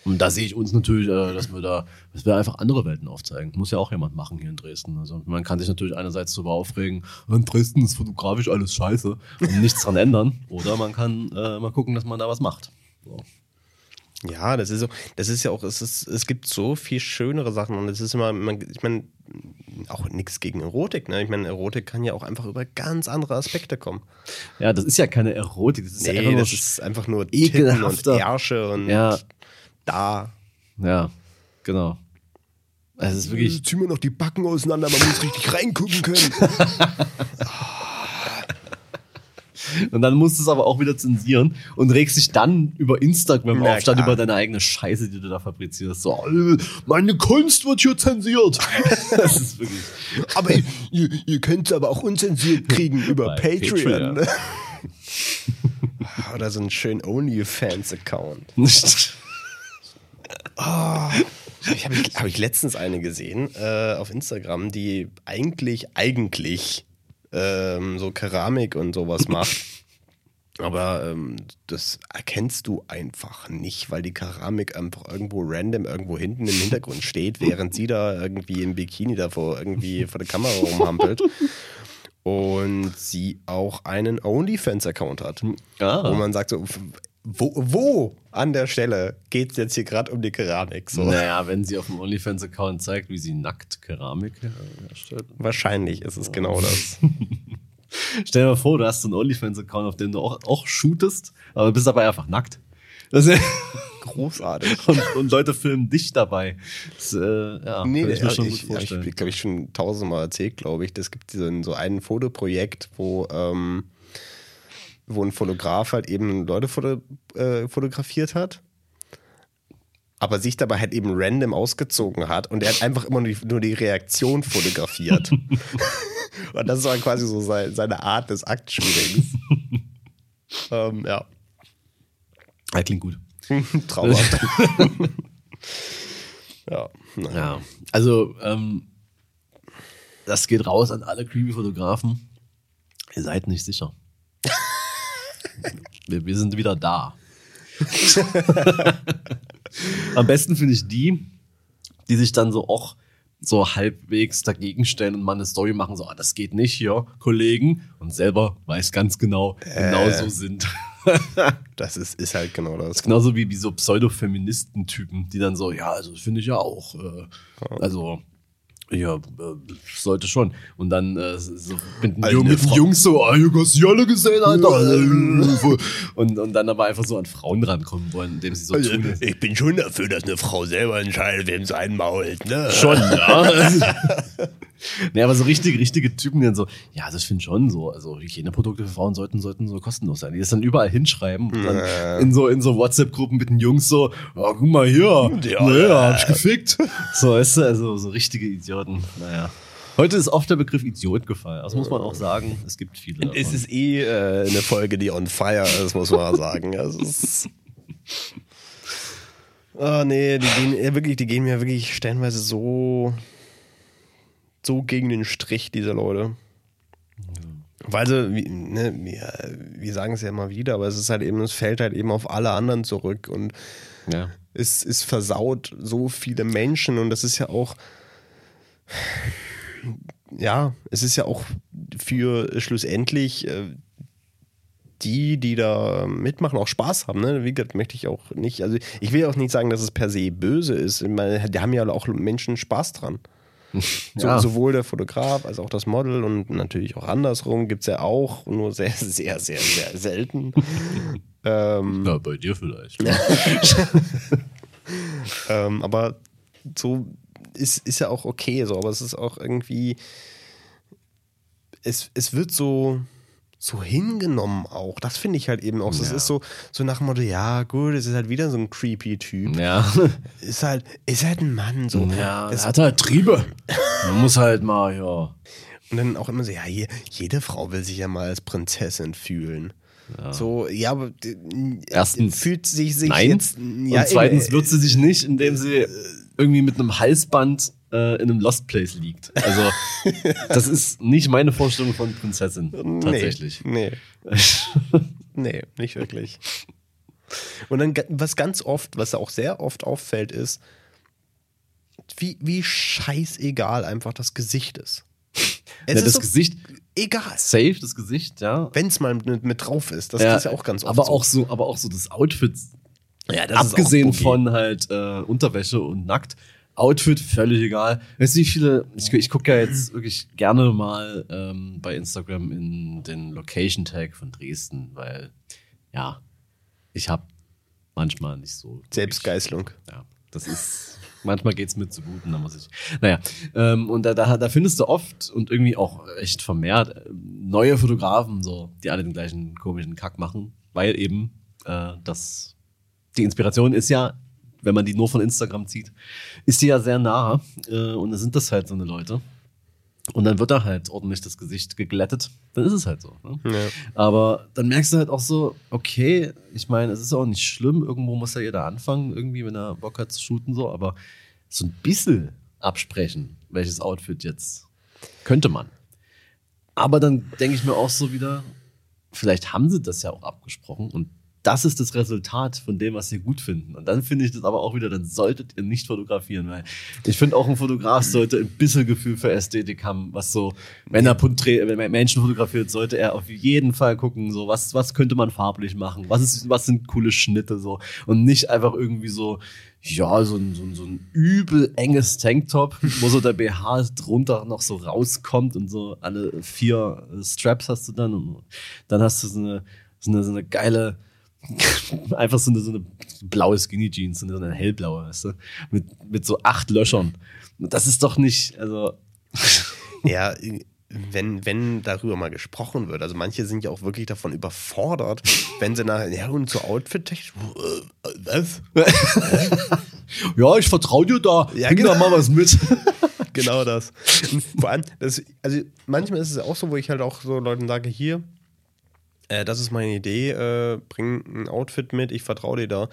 und da sehe ich uns natürlich, äh, dass wir da, dass wir einfach andere Welten aufzeigen. Muss ja auch jemand machen hier in Dresden. Also man kann sich natürlich einerseits darüber aufregen, in Dresden ist fotografisch alles scheiße und nichts dran ändern. Oder man kann äh, mal gucken, dass man da was macht. So. Ja, das ist so, das ist ja auch, es, ist, es gibt so viel schönere Sachen und es ist immer, man, ich meine, auch nichts gegen Erotik, ne? Ich meine, Erotik kann ja auch einfach über ganz andere Aspekte kommen. Ja, das ist ja keine Erotik, das ist ja einfach Nee, nur das ist einfach nur Titten und ekelhafter- Ärsche und Ja. Da. Ja, genau. Es ist wirklich. zieh mir noch die Backen auseinander, man muss richtig reingucken können. Und dann musst du es aber auch wieder zensieren und regst dich dann über Instagram Na auf, statt über deine eigene Scheiße, die du da fabrizierst. So, äh, meine Kunst wird hier zensiert. das ist wirklich. aber ihr, ihr könnt es aber auch unzensiert kriegen über Bei Patreon. Patreon. Oder so einen schönen OnlyFans-Account. Ich habe ich, hab ich letztens eine gesehen äh, auf Instagram, die eigentlich, eigentlich ähm, so Keramik und sowas macht. Aber ähm, das erkennst du einfach nicht, weil die Keramik einfach irgendwo random irgendwo hinten im Hintergrund steht, während sie da irgendwie im Bikini davor irgendwie vor der Kamera rumhampelt. Und sie auch einen OnlyFans-Account hat. Ah. Wo man sagt so, wo, wo an der Stelle geht es jetzt hier gerade um die Keramik? So. Naja, wenn sie auf dem OnlyFans-Account zeigt, wie sie nackt Keramik herstellt. Wahrscheinlich ist es genau das. Stell dir mal vor, du hast so einen OnlyFans-Account, auf dem du auch, auch shootest, aber bist dabei einfach nackt. Das ist, Großartig. und, und Leute filmen dich dabei. Das, äh, ja, Nee, kann ich mir schon ich, gut vorstellen. ich glaube, ich schon tausendmal erzählt, glaube ich. Das gibt so ein, so ein Fotoprojekt, wo ähm, wo ein Fotograf halt eben Leute foto, äh, fotografiert hat, aber sich dabei halt eben random ausgezogen hat und er hat einfach immer nur die, nur die Reaktion fotografiert. und das war quasi so sein, seine Art des Aktshootings. ähm, ja. Ja, klingt gut. Traumhaft. ja. Ja. Also, ähm, das geht raus an alle Creepy-Fotografen. Ihr seid nicht sicher. Wir, wir sind wieder da. Am besten finde ich die, die sich dann so auch so halbwegs dagegen stellen und mal eine Story machen, so, ah, das geht nicht hier, Kollegen, und selber weiß ganz genau, genau so sind. Das ist, ist halt genau das. Genauso wie, wie so Pseudo-Feministen-Typen, die dann so, ja, also das finde ich ja auch. Äh, also, ja, äh, sollte schon. Und dann äh, so mit, den Jung- mit den Jungs so, ah, du hast sie alle gesehen, Alter. und, und dann aber einfach so an Frauen rankommen wollen, indem sie so Also, tun. ich bin schon dafür, dass eine Frau selber entscheidet, wem sie einmault. Ne? Schon, ja. nee, aber so richtige, richtige Typen, die dann so, ja, das finde ich schon so. Also Hygieneprodukte für Frauen sollten, sollten so kostenlos sein. Die das dann überall hinschreiben und dann in so, in so WhatsApp-Gruppen mit den Jungs so, oh, guck mal hier, Ja, naja, ja. hab ich gefickt. So, weißt du, also so richtige Idioten. Naja. Heute ist oft der Begriff Idiot gefallen. Das muss man auch sagen. Es gibt viele. Davon. Es ist eh äh, eine Folge, die on fire ist, muss man sagen. Ist. Oh nee, die gehen ja wirklich, die gehen mir wirklich stellenweise so, so gegen den Strich, diese Leute. Weil sie, wie, ne, wir, wir sagen es ja immer wieder, aber es ist halt eben, es fällt halt eben auf alle anderen zurück und ja. es, es versaut so viele Menschen und das ist ja auch, ja, es ist ja auch für schlussendlich äh, die, die da mitmachen, auch Spaß haben. Ne? Wie gesagt, möchte ich auch nicht, also ich will auch nicht sagen, dass es per se böse ist. Ich meine, da haben ja auch Menschen Spaß dran. So, Ja. Sowohl der Fotograf als auch das Model und natürlich auch andersrum gibt es ja auch, nur sehr, sehr, sehr, sehr selten. ähm, ja, bei dir vielleicht. Ähm, aber so ist, ist ja auch okay, so, aber es ist auch irgendwie, es, es wird so, so hingenommen auch. Das finde ich halt eben auch. Ja. ist so, so nach dem Motto, ja, gut, es ist halt wieder so ein creepy Typ. Ja. Ist halt, ist halt ein Mann so. Ja, Es- hat halt Triebe. Man muss halt mal, ja. Und dann auch immer so, ja, je, jede Frau will sich ja mal als Prinzessin fühlen. So, ja, aber d- Erstens, fühlt sich sich Nein. jetzt. Ja, und zweitens eben, wird sie sich nicht, indem sie irgendwie mit einem Halsband äh, in einem Lost Place liegt. Also, das ist nicht meine Vorstellung von Prinzessin. Tatsächlich. Nee. Nee, nicht wirklich. Und dann, was ganz oft, was auch sehr oft auffällt, ist, wie, wie scheißegal einfach das Gesicht ist. Es Ja, ist das Gesicht, egal. safe, das Gesicht, ja. Wenn es mal mit, mit drauf ist. Das ja, ist ja auch ganz oft aber so. auch so, aber auch so das Outfit, ja, das ist abgesehen von halt äh, Unterwäsche und nackt. Outfit, völlig egal. Weißt du, wie viele, ich, ich gucke ja jetzt wirklich gerne mal ähm, bei Instagram in den Location Tag von Dresden, weil, ja, ich habe manchmal nicht so. Selbstgeißelung. Ja, das ist. Manchmal geht's mir zu gut und dann muss ich. Naja, ähm, und da, da, da findest du oft und irgendwie auch echt vermehrt äh, neue Fotografen, so, die alle den gleichen komischen Kack machen, weil eben äh, das die Inspiration ist ja, wenn man die nur von Instagram zieht, ist die ja sehr nah äh, und dann sind das halt so eine Leute. Und dann wird da halt ordentlich das Gesicht geglättet. Dann ist es halt so. Ne? Ja. Aber dann merkst du halt auch so, okay, ich meine, es ist auch nicht schlimm, irgendwo muss ja jeder anfangen, irgendwie, wenn er Bock hat zu shooten, so, aber so ein bisschen absprechen, welches Outfit jetzt könnte man. Aber dann denke ich mir auch so wieder, vielleicht haben sie das ja auch abgesprochen und das ist das Resultat von dem, was sie gut finden. Und dann finde ich das aber auch wieder, dann solltet ihr nicht fotografieren, weil ich finde auch ein Fotograf sollte ein bisschen Gefühl für Ästhetik haben, was so, wenn wenn er Menschen fotografiert, sollte er auf jeden Fall gucken, so, was, was könnte man farblich machen? Was ist, was sind coole Schnitte, so? Und nicht einfach irgendwie so, ja, so ein, so ein, so ein übel enges Tanktop, wo so der BH drunter noch so rauskommt und so alle vier Straps hast du dann und dann hast du so eine, so eine, so eine geile, einfach so eine, so eine blaue Skinny Jeans, so eine, hellblaue, weißt du, mit, mit so acht Löchern. Das ist doch nicht, also, Ja, wenn, wenn darüber mal gesprochen wird. Also manche sind ja auch wirklich davon überfordert, wenn sie nachher, ja, und so outfit äh, was? ja, ich vertraue dir da. Ja, Bring genau. da mal was mit. genau das. Vor allem, das, also manchmal ist es auch so, wo ich halt auch so Leuten sage, hier, äh, das ist meine Idee, äh, bring ein Outfit mit, ich vertraue dir da.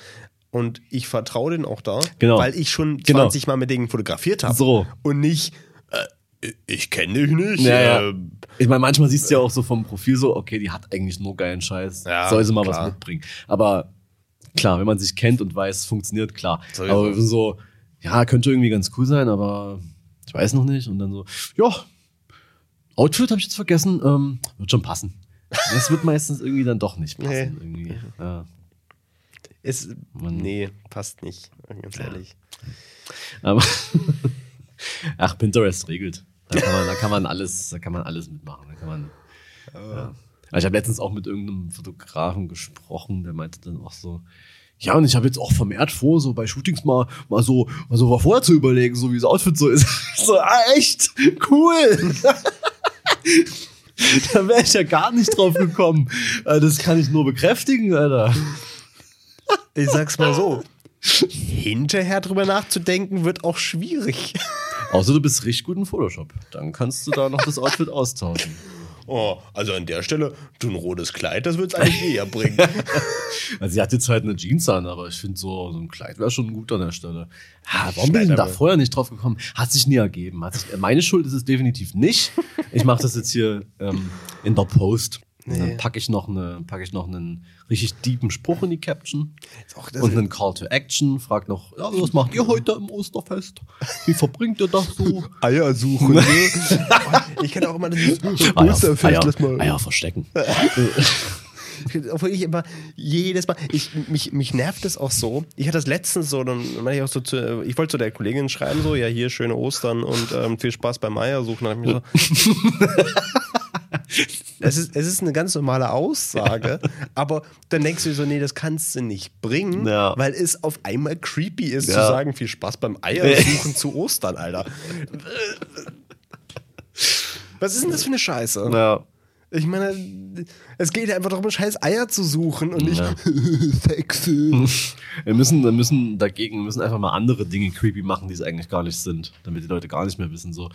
Und ich vertraue denen auch da, Genau. weil ich schon Genau. 20 Mal mit denen fotografiert habe. So. Und nicht, äh, ich kenne dich nicht. Ja, ja. äh, Ich meine, manchmal siehst du ja auch so vom Profil so, okay, die hat eigentlich nur geilen Scheiß. Ja, Soll sie mal klar. was mitbringen. Aber klar, wenn man sich kennt und weiß, es funktioniert, klar. Sowieso. aber so, ja, könnte irgendwie ganz cool sein, aber ich weiß noch nicht. Und dann so, ja, Outfit habe ich jetzt vergessen, ähm, wird schon passen. Das wird meistens irgendwie dann doch nicht passen. Nee. Irgendwie. Ja. Ist, Man- nee, passt nicht, ganz ehrlich. Aber ach, Pinterest regelt. Da kann man, da kann man alles, da kann man alles mitmachen. Da kann man. Ja. Also ich habe letztens auch mit irgendeinem Fotografen gesprochen, der meinte dann auch so, ja, und ich habe jetzt auch vermehrt vor, so bei Shootings mal, mal so, mal so vorher zu überlegen, so wie das Outfit so ist. So, ah, echt? Cool. da wäre ich ja gar nicht drauf gekommen. Äh, Das kann ich nur bekräftigen, Alter. Ich sag's mal so. Hinterher drüber nachzudenken wird auch schwierig. Außer du bist richtig gut in Photoshop. Dann kannst du da noch das Outfit austauschen. Oh, also an der Stelle, du ein rotes Kleid, das wird's eigentlich eher bringen. Also sie hat jetzt halt eine Jeans an, aber ich finde so, so ein Kleid wäre schon gut an der Stelle. Ha, warum bin ich denn da vorher nicht drauf gekommen? Hat sich nie ergeben. Hat sich, meine Schuld ist es definitiv nicht. Ich mache das jetzt hier ähm, in der Post. Und dann packe ich noch eine, packe ich noch einen richtig deepen Spruch in die Caption das- und einen Call to Action. Frag noch, ja, was macht ihr heute im Osterfest? Wie verbringt ihr das so? Eier suchen. ne? ich kann auch immer dieses Osterfest, Eier, mal. Eier verstecken. Obwohl ich immer jedes Mal, ich, mich, mich nervt es auch so. Ich hatte das letztens so, dann meine ich auch so zu, ich wollte zu der Kollegin schreiben, so, ja, hier schöne Ostern und ähm, viel Spaß beim Eier suchen. Dann hab ich mir so, es, ist, es ist eine ganz normale Aussage, aber dann denkst du dir so, nee, das kannst du nicht bringen, Ja. weil es auf einmal creepy ist zu Ja. sagen, viel Spaß beim Eier suchen zu Ostern, Alter. Was ist denn das für eine Scheiße? Ja. Ich meine, es geht ja einfach darum, scheiß Eier zu suchen und nicht Ja. sexy. Wir müssen, wir müssen dagegen, wir müssen einfach mal andere Dinge creepy machen, die es eigentlich gar nicht sind, damit die Leute gar nicht mehr wissen, so,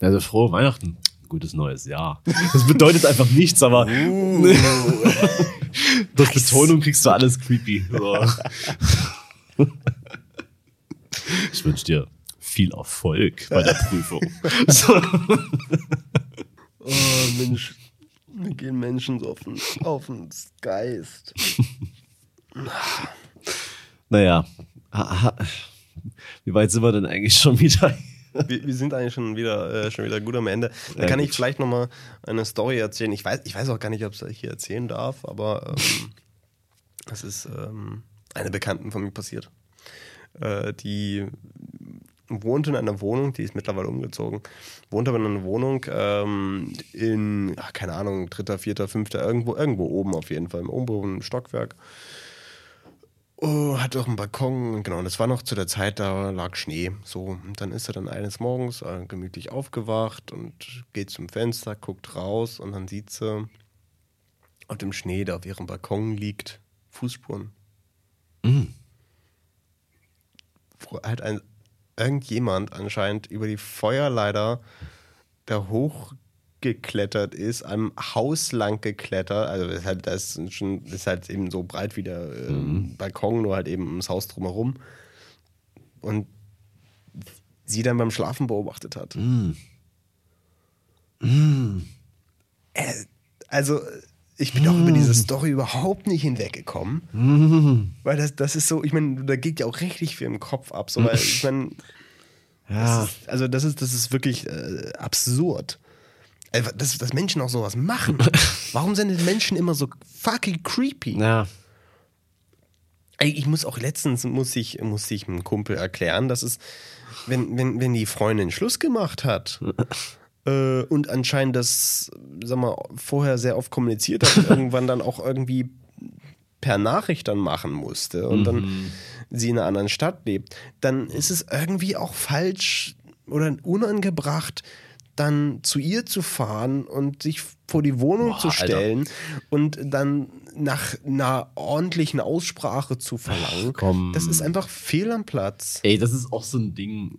also frohe Weihnachten, gutes neues Jahr. Das bedeutet einfach nichts, aber Uh. durch Betonung kriegst du alles creepy. So. Ich wünsche dir viel Erfolg bei der Prüfung. So. Oh, Mensch. Mir gehen Menschen so auf den, auf den Geist. Naja, wie weit sind wir denn eigentlich schon wieder? Wir, wir sind eigentlich schon wieder, äh, schon wieder gut am Ende. Da Ja, kann gut. ich vielleicht nochmal eine Story erzählen. Ich weiß, ich weiß auch gar nicht, ob ich es hier erzählen darf, aber ähm, es ist ähm, einer Bekannten von mir passiert. Äh, die wohnt in einer Wohnung, die ist mittlerweile umgezogen, wohnt aber in einer Wohnung ähm, in, ach, keine Ahnung, dritter, vierter, fünfter, irgendwo, irgendwo oben auf jeden Fall, im oberen Stockwerk. Oh, hat auch einen Balkon, genau. Und das war noch zu der Zeit, da lag Schnee. So, und dann ist er dann eines Morgens äh, gemütlich aufgewacht und geht zum Fenster, guckt raus und dann sieht sie auf dem Schnee, der auf ihrem Balkon liegt, Fußspuren. Wo halt ein, irgendjemand anscheinend über die Feuerleiter da hochgeklettert ist, am Haus lang geklettert. Also das ist halt, das ist schon, das ist halt eben so breit wie der ähm, Balkon, nur halt eben ums Haus drumherum. Und sie dann beim Schlafen beobachtet hat. Äh, also, ich bin auch über diese Story überhaupt nicht hinweggekommen. Weil das, das ist so, ich meine, da geht ja auch richtig viel im Kopf ab. So, weil ich meine, Ja. also das ist, das ist wirklich äh, absurd. Einfach, Dass, dass Menschen auch sowas machen. Warum sind die Menschen immer so fucking creepy? Ja. Ey, ich muss auch letztens muss ich, muss ich einem Kumpel erklären, dass es, wenn, wenn, wenn die Freundin Schluss gemacht hat äh, und anscheinend das, sag mal, vorher sehr oft kommuniziert hat und irgendwann dann auch irgendwie per Nachricht dann machen musste und dann sie in einer anderen Stadt lebt, dann ist es irgendwie auch falsch oder unangebracht, dann zu ihr zu fahren und sich vor die Wohnung Boah, zu stellen und dann nach einer ordentlichen Aussprache zu verlangen. komm. Das ist einfach fehl am Platz. Ey, das ist auch so ein Ding.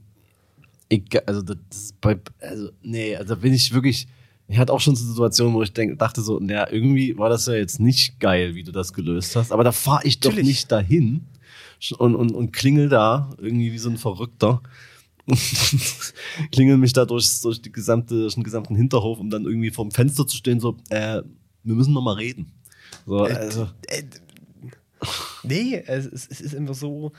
Ich, also, das ist bei, also, nee, also bin ich wirklich. Ich hatte auch schon so Situationen, wo ich denk, dachte so, naja, irgendwie war das ja jetzt nicht geil, wie du das gelöst hast. Aber da fahre ich doch Natürlich. nicht dahin und, und, und klingel da irgendwie wie so ein Verrückter. klingel mich da durch, durch, die gesamte, durch den gesamten Hinterhof, um dann irgendwie vorm Fenster zu stehen, so, äh, wir müssen noch mal reden. So, also, Äh, nee, es, es ist einfach so.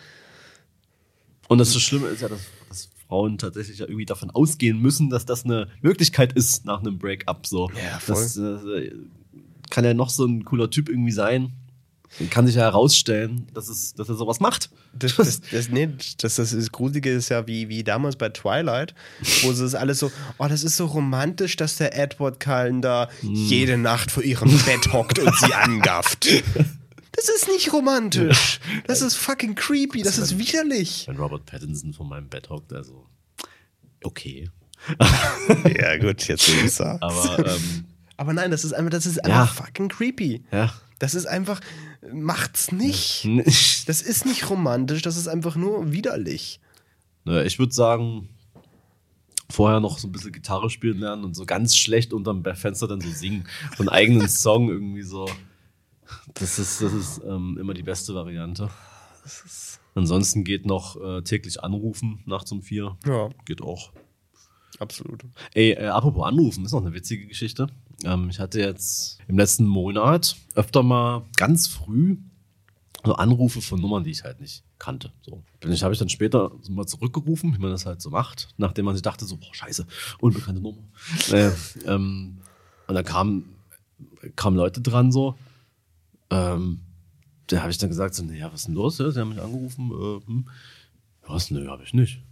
Und das so Schlimme ist ja, dass, dass Frauen tatsächlich ja irgendwie davon ausgehen müssen, dass das eine Möglichkeit ist nach einem Breakup. So. Ja, voll. Das äh, kann ja noch so ein cooler Typ irgendwie sein. Kann sich ja herausstellen, dass, es, dass er sowas macht. Das, das, das, nee, das, das, das Gruselige ist ja wie, wie damals bei Twilight, wo es ist alles so, oh, das ist so romantisch, dass der Edward Cullen da Hm. jede Nacht vor ihrem Bett hockt und sie angafft. Das ist nicht romantisch. Das ist fucking creepy. Das ist widerlich. Wenn Robert Pattinson vor meinem Bett hockt, also okay. Ja, gut, jetzt will ich sagen. Aber ähm, Aber nein, das ist einfach, das ist Ja. einfach fucking creepy. ja, Das ist einfach, macht's nicht. Das ist nicht romantisch, das ist einfach nur widerlich. Naja, ich würde sagen, vorher noch so ein bisschen Gitarre spielen lernen und so ganz schlecht unterm Fenster dann so singen. So einen eigenen Song irgendwie so. Das ist, das ist ähm, immer die beste Variante. Ansonsten geht noch äh, täglich anrufen nachts um vier. Ja, Geht auch. absolut. Ey, äh, apropos anrufen, ist noch eine witzige Geschichte. Ähm, ich hatte jetzt im letzten Monat öfter mal ganz früh so Anrufe von Nummern, die ich halt nicht kannte. So. Bin ich, habe ich dann später so mal zurückgerufen, wie man das halt so macht, nachdem man sich dachte, so, boah, scheiße, unbekannte Nummer. äh, ähm, und dann kamen kamen Leute dran so. Ähm, da habe ich dann gesagt, so, naja, was ist denn los? Ja, sie haben mich angerufen. Äh, hm. Was? Nö, habe ich nicht.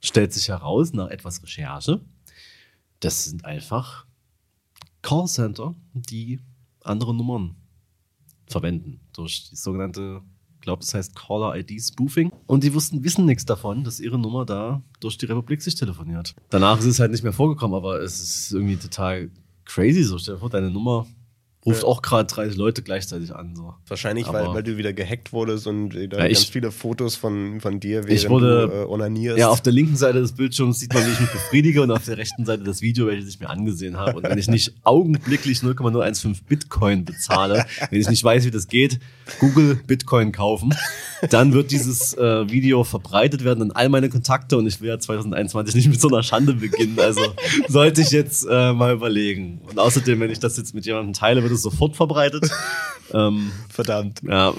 Stellt sich heraus, nach etwas Recherche, das sind einfach Callcenter, die andere Nummern verwenden. Durch die sogenannte, ich glaube, das heißt Caller-ID-Spoofing. Und die wussten, wissen nichts davon, dass ihre Nummer da durch die Republik sich telefoniert. Danach ist es halt nicht mehr vorgekommen, aber es ist irgendwie total crazy. So, stell dir vor, deine Nummer ruft Ja. auch gerade 30 Leute gleichzeitig an. So. Wahrscheinlich, Aber- weil, weil du wieder gehackt wurdest und wieder Ja, ich- ganz viele Fotos von, von dir, während Ich wurde- du äh, onanierst. Ja, auf der linken Seite des Bildschirms sieht man, wie ich mich befriedige und auf der rechten Seite das Video, welches ich mir angesehen habe. Und wenn ich nicht augenblicklich 0,015 Bitcoin bezahle, wenn ich nicht weiß, wie das geht, Google Bitcoin kaufen, dann wird dieses äh, Video verbreitet werden an all meine Kontakte und ich will ja 2021 nicht mit so einer Schande beginnen. Also sollte ich jetzt äh, mal überlegen. Und außerdem, wenn ich das jetzt mit jemandem teile, wird es sofort verbreitet. ähm, Verdammt. ja.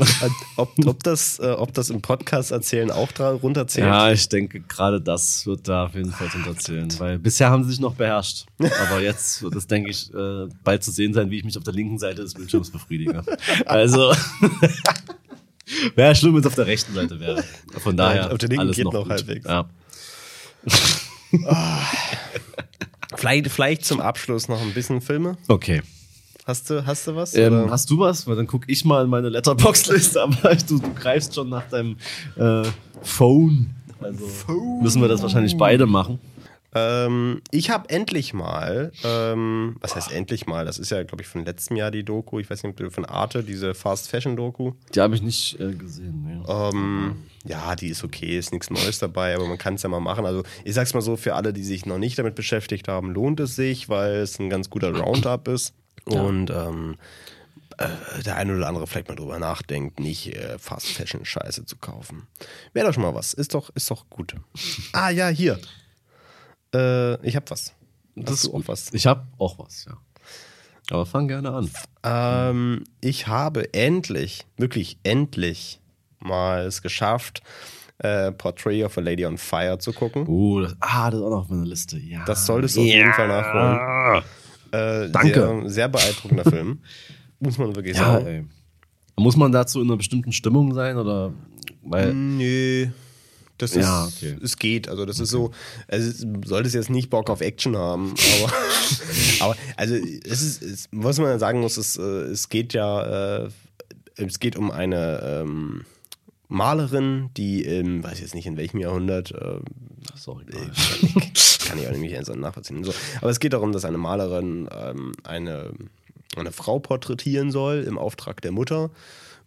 Ob, ob, das, äh, ob das im Podcast erzählen auch dra- runterzählt? Ja, ich denke, gerade das wird da auf jeden Fall unterzählen, weil bisher haben sie sich noch beherrscht. Aber jetzt wird es, denke ich, äh, bald zu sehen sein, wie ich mich auf der linken Seite des Bildschirms befriedige. Also, wäre schlimm, wenn es auf der rechten Seite wäre. Von daher, auf der linken alles geht noch, noch halbwegs. Ja. Vielleicht, vielleicht zum Abschluss noch ein bisschen Filme. Okay. Hast du, hast du was? Ähm, hast du was? Weil dann gucke ich mal in meine Letterbox-Liste, aber du, du greifst schon nach deinem äh, Phone. Also müssen wir das wahrscheinlich beide machen. Ähm, ich habe endlich mal, ähm, was heißt endlich mal? Das ist ja, glaube ich, von letztem Jahr die Doku. Ich weiß nicht, ob du von Arte, diese Fast Fashion Doku. Die habe ich nicht äh, gesehen. Nee. Ähm, ja, die ist okay, ist nichts Neues dabei, aber man kann es ja mal machen. Also ich sag's mal so, für alle, die sich noch nicht damit beschäftigt haben, lohnt es sich, weil es ein ganz guter Roundup ist. Und ähm, äh, der eine oder andere vielleicht mal drüber nachdenkt, nicht äh, Fast Fashion Scheiße zu kaufen. Wäre doch schon mal was. Ist doch, ist doch gut. Ah ja, hier. Äh, ich hab was. Hast du auch gut. was? Ich habe auch was, ja. Aber fang gerne an. Ähm, ich habe endlich, wirklich endlich mal es geschafft, äh, Portrait of a Lady on Fire zu gucken. Oh, das, ah, das ist auch noch auf meiner Liste. Ja. Das solltest du auf jeden Fall nachholen. Äh, Danke. Sehr, sehr beeindruckender Film. Muss man wirklich Ja, sagen. ey. Muss man dazu in einer bestimmten Stimmung sein oder weil Nö. Das ist, Ja, okay. es geht. Also, das ist so, also, solltest jetzt nicht Bock auf Action haben, aber, aber also, es ist, es, was man sagen muss, ist, äh, es geht ja, äh, es geht um eine ähm, Malerin, die im, weiß jetzt nicht in welchem Jahrhundert, äh, sorry. kann ich auch nicht ganz nachvollziehen. So. Aber es geht darum, dass eine Malerin ähm, eine, eine Frau porträtieren soll im Auftrag der Mutter,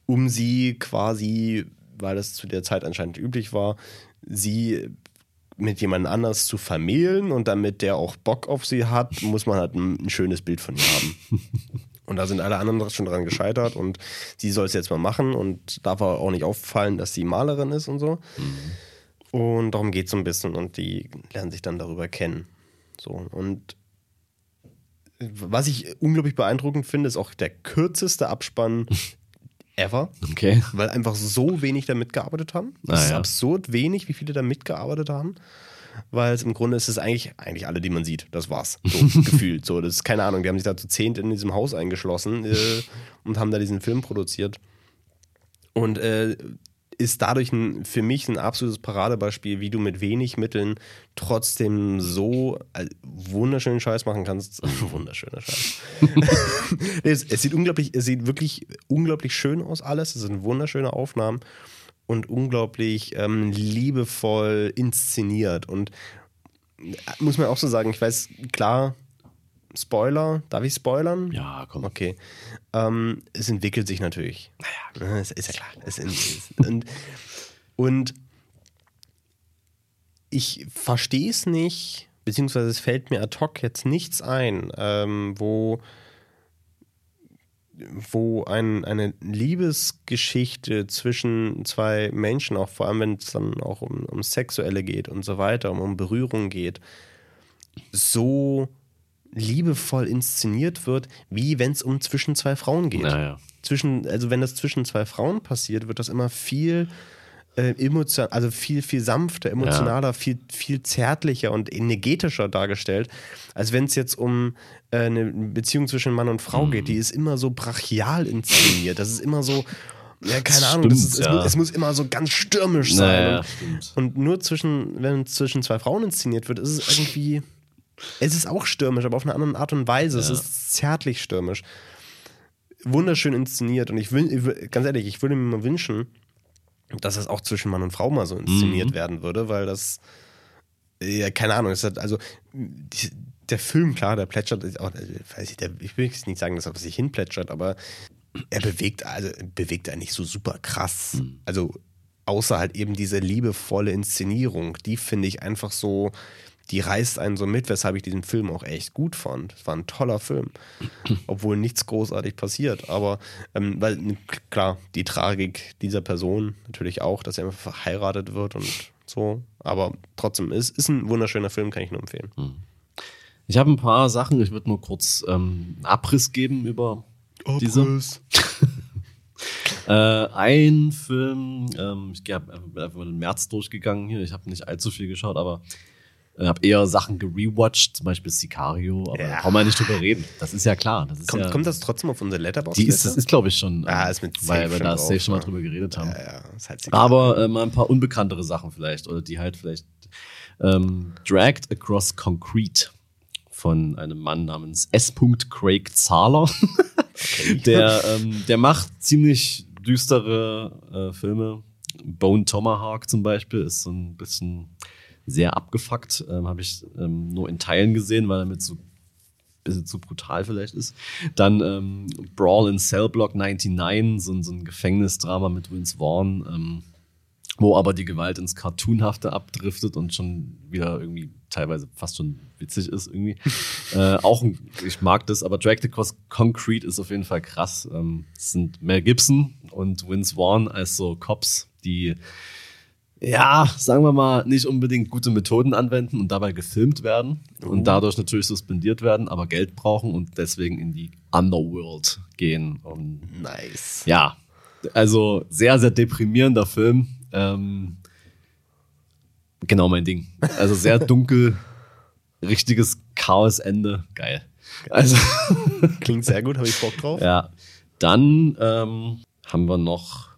um sie quasi, weil das zu der Zeit anscheinend üblich war, sie mit jemand anders zu vermählen und damit der auch Bock auf sie hat, muss man halt ein, ein schönes Bild von ihr haben. Und da sind alle anderen schon dran gescheitert und sie soll es jetzt mal machen und darf auch nicht auffallen, dass sie Malerin ist und so. Mhm. Und darum geht es so ein bisschen und die lernen sich dann darüber kennen. So und was ich unglaublich beeindruckend finde, ist auch der kürzeste Abspann ever. Okay. Weil einfach so wenig da mitgearbeitet haben. Das Ah, ist ja. absurd wenig, wie viele da mitgearbeitet haben. Weil es im Grunde ist es eigentlich, eigentlich alle, die man sieht. Das war's. So gefühlt. So, das ist keine Ahnung. Die haben sich da zu zehnt in diesem Haus eingeschlossen äh, und haben da diesen Film produziert. Und äh, ist dadurch ein, für mich ein absolutes Paradebeispiel, wie du mit wenig Mitteln trotzdem so äh, wunderschönen Scheiß machen kannst. Wunderschöner Scheiß. es, es sieht unglaublich, es sieht wirklich unglaublich schön aus alles. Es sind wunderschöne Aufnahmen und unglaublich ähm, liebevoll inszeniert. Und äh, muss man auch so sagen, ich weiß, klar, Spoiler, darf ich spoilern? Ja, komm. Okay. Ähm, es entwickelt sich natürlich. Naja, ist, ist ja klar. Es, es, und, und ich verstehe es nicht, beziehungsweise es fällt mir ad hoc jetzt nichts ein, ähm, wo, wo ein, eine Liebesgeschichte zwischen zwei Menschen, auch vor allem wenn es dann auch um, um Sexuelle geht und so weiter, um, um Berührung geht, so liebevoll inszeniert wird, wie wenn es um zwischen zwei Frauen geht. Naja. Zwischen, also wenn das zwischen zwei Frauen passiert, wird das immer viel äh, emotion, also viel, viel sanfter, emotionaler, viel, viel zärtlicher und energetischer dargestellt, als wenn es jetzt um äh, eine Beziehung zwischen Mann und Frau geht. Die ist immer so brachial inszeniert. Das ist immer so. Ja, keine Ahnung, stimmt, ist, es, ja. muss, es muss immer so ganz stürmisch sein. Naja, und, und nur zwischen, wenn es zwischen zwei Frauen inszeniert wird, ist es irgendwie. Es ist auch stürmisch, aber auf eine andere Art und Weise. Es Ja. ist zärtlich stürmisch. Wunderschön inszeniert. Und ich will, ich will, ganz ehrlich, ich würde mir mal wünschen, dass das auch zwischen Mann und Frau mal so inszeniert Mhm. werden würde, weil das. Ja, keine Ahnung, es hat also die, der Film, klar, der plätschert, ist auch, weiß ich, der, ich will jetzt nicht sagen, dass er sich hinplätschert, aber er bewegt, also bewegt er nicht so super krass. Mhm. Also außer halt eben diese liebevolle Inszenierung, die finde ich einfach so, die reißt einen so mit, weshalb ich diesen Film auch echt gut fand. Es war ein toller Film, obwohl nichts großartig passiert. Aber ähm, weil klar, die Tragik dieser Person natürlich auch, dass er einfach verheiratet wird und so. Aber trotzdem, es ist ein wunderschöner Film, kann ich nur empfehlen. Ich habe ein paar Sachen, ich würde nur kurz ähm, Abriss geben über diese. Äh, ein Film, ähm, ich bin einfach mal den März durchgegangen hier. Ich habe nicht allzu viel geschaut, aber äh, habe eher Sachen gerewatcht, zum Beispiel Sicario. Aber Ja. brauchen wir nicht drüber reden. Das ist ja klar. Das ist Kommt, ja, kommt das trotzdem auf unsere Letterbox? die ist, das ist glaube ich schon, Ah, ähm, ist mit weil safe wir schon da safe schon mal ne? drüber geredet haben. Ja, ja, ist halt Aber äh, mal ein paar unbekanntere Sachen vielleicht oder die halt vielleicht ähm, Dragged Across Concrete von einem Mann namens S. Craig Zahler. der, ähm, der macht ziemlich düstere äh, Filme. Bone Tomahawk zum Beispiel ist so ein bisschen sehr abgefuckt. Ähm, Habe ich ähm, nur in Teilen gesehen, weil er mit so bisschen zu brutal vielleicht ist. Dann ähm, Brawl in Cell Block 99, so, ein- so ein Gefängnisdrama mit Vince Vaughn, ähm, wo aber die Gewalt ins Cartoonhafte abdriftet und schon wieder irgendwie teilweise fast schon witzig ist irgendwie. äh, auch, ein, ich mag das, aber Dragged Across Concrete ist auf jeden Fall krass. Ähm, es sind Mel Gibson und Vince Vaughn als so Cops, die ja, sagen wir mal, nicht unbedingt gute Methoden anwenden und dabei gefilmt werden und dadurch natürlich suspendiert werden, aber Geld brauchen und deswegen in die Underworld gehen. Und Nice. ja, also sehr, sehr deprimierender Film. Ähm, genau mein Ding. Also sehr dunkel, richtiges Chaosende. Geil. Also, Klingt sehr gut, habe ich Bock drauf. ja. Dann ähm, haben wir noch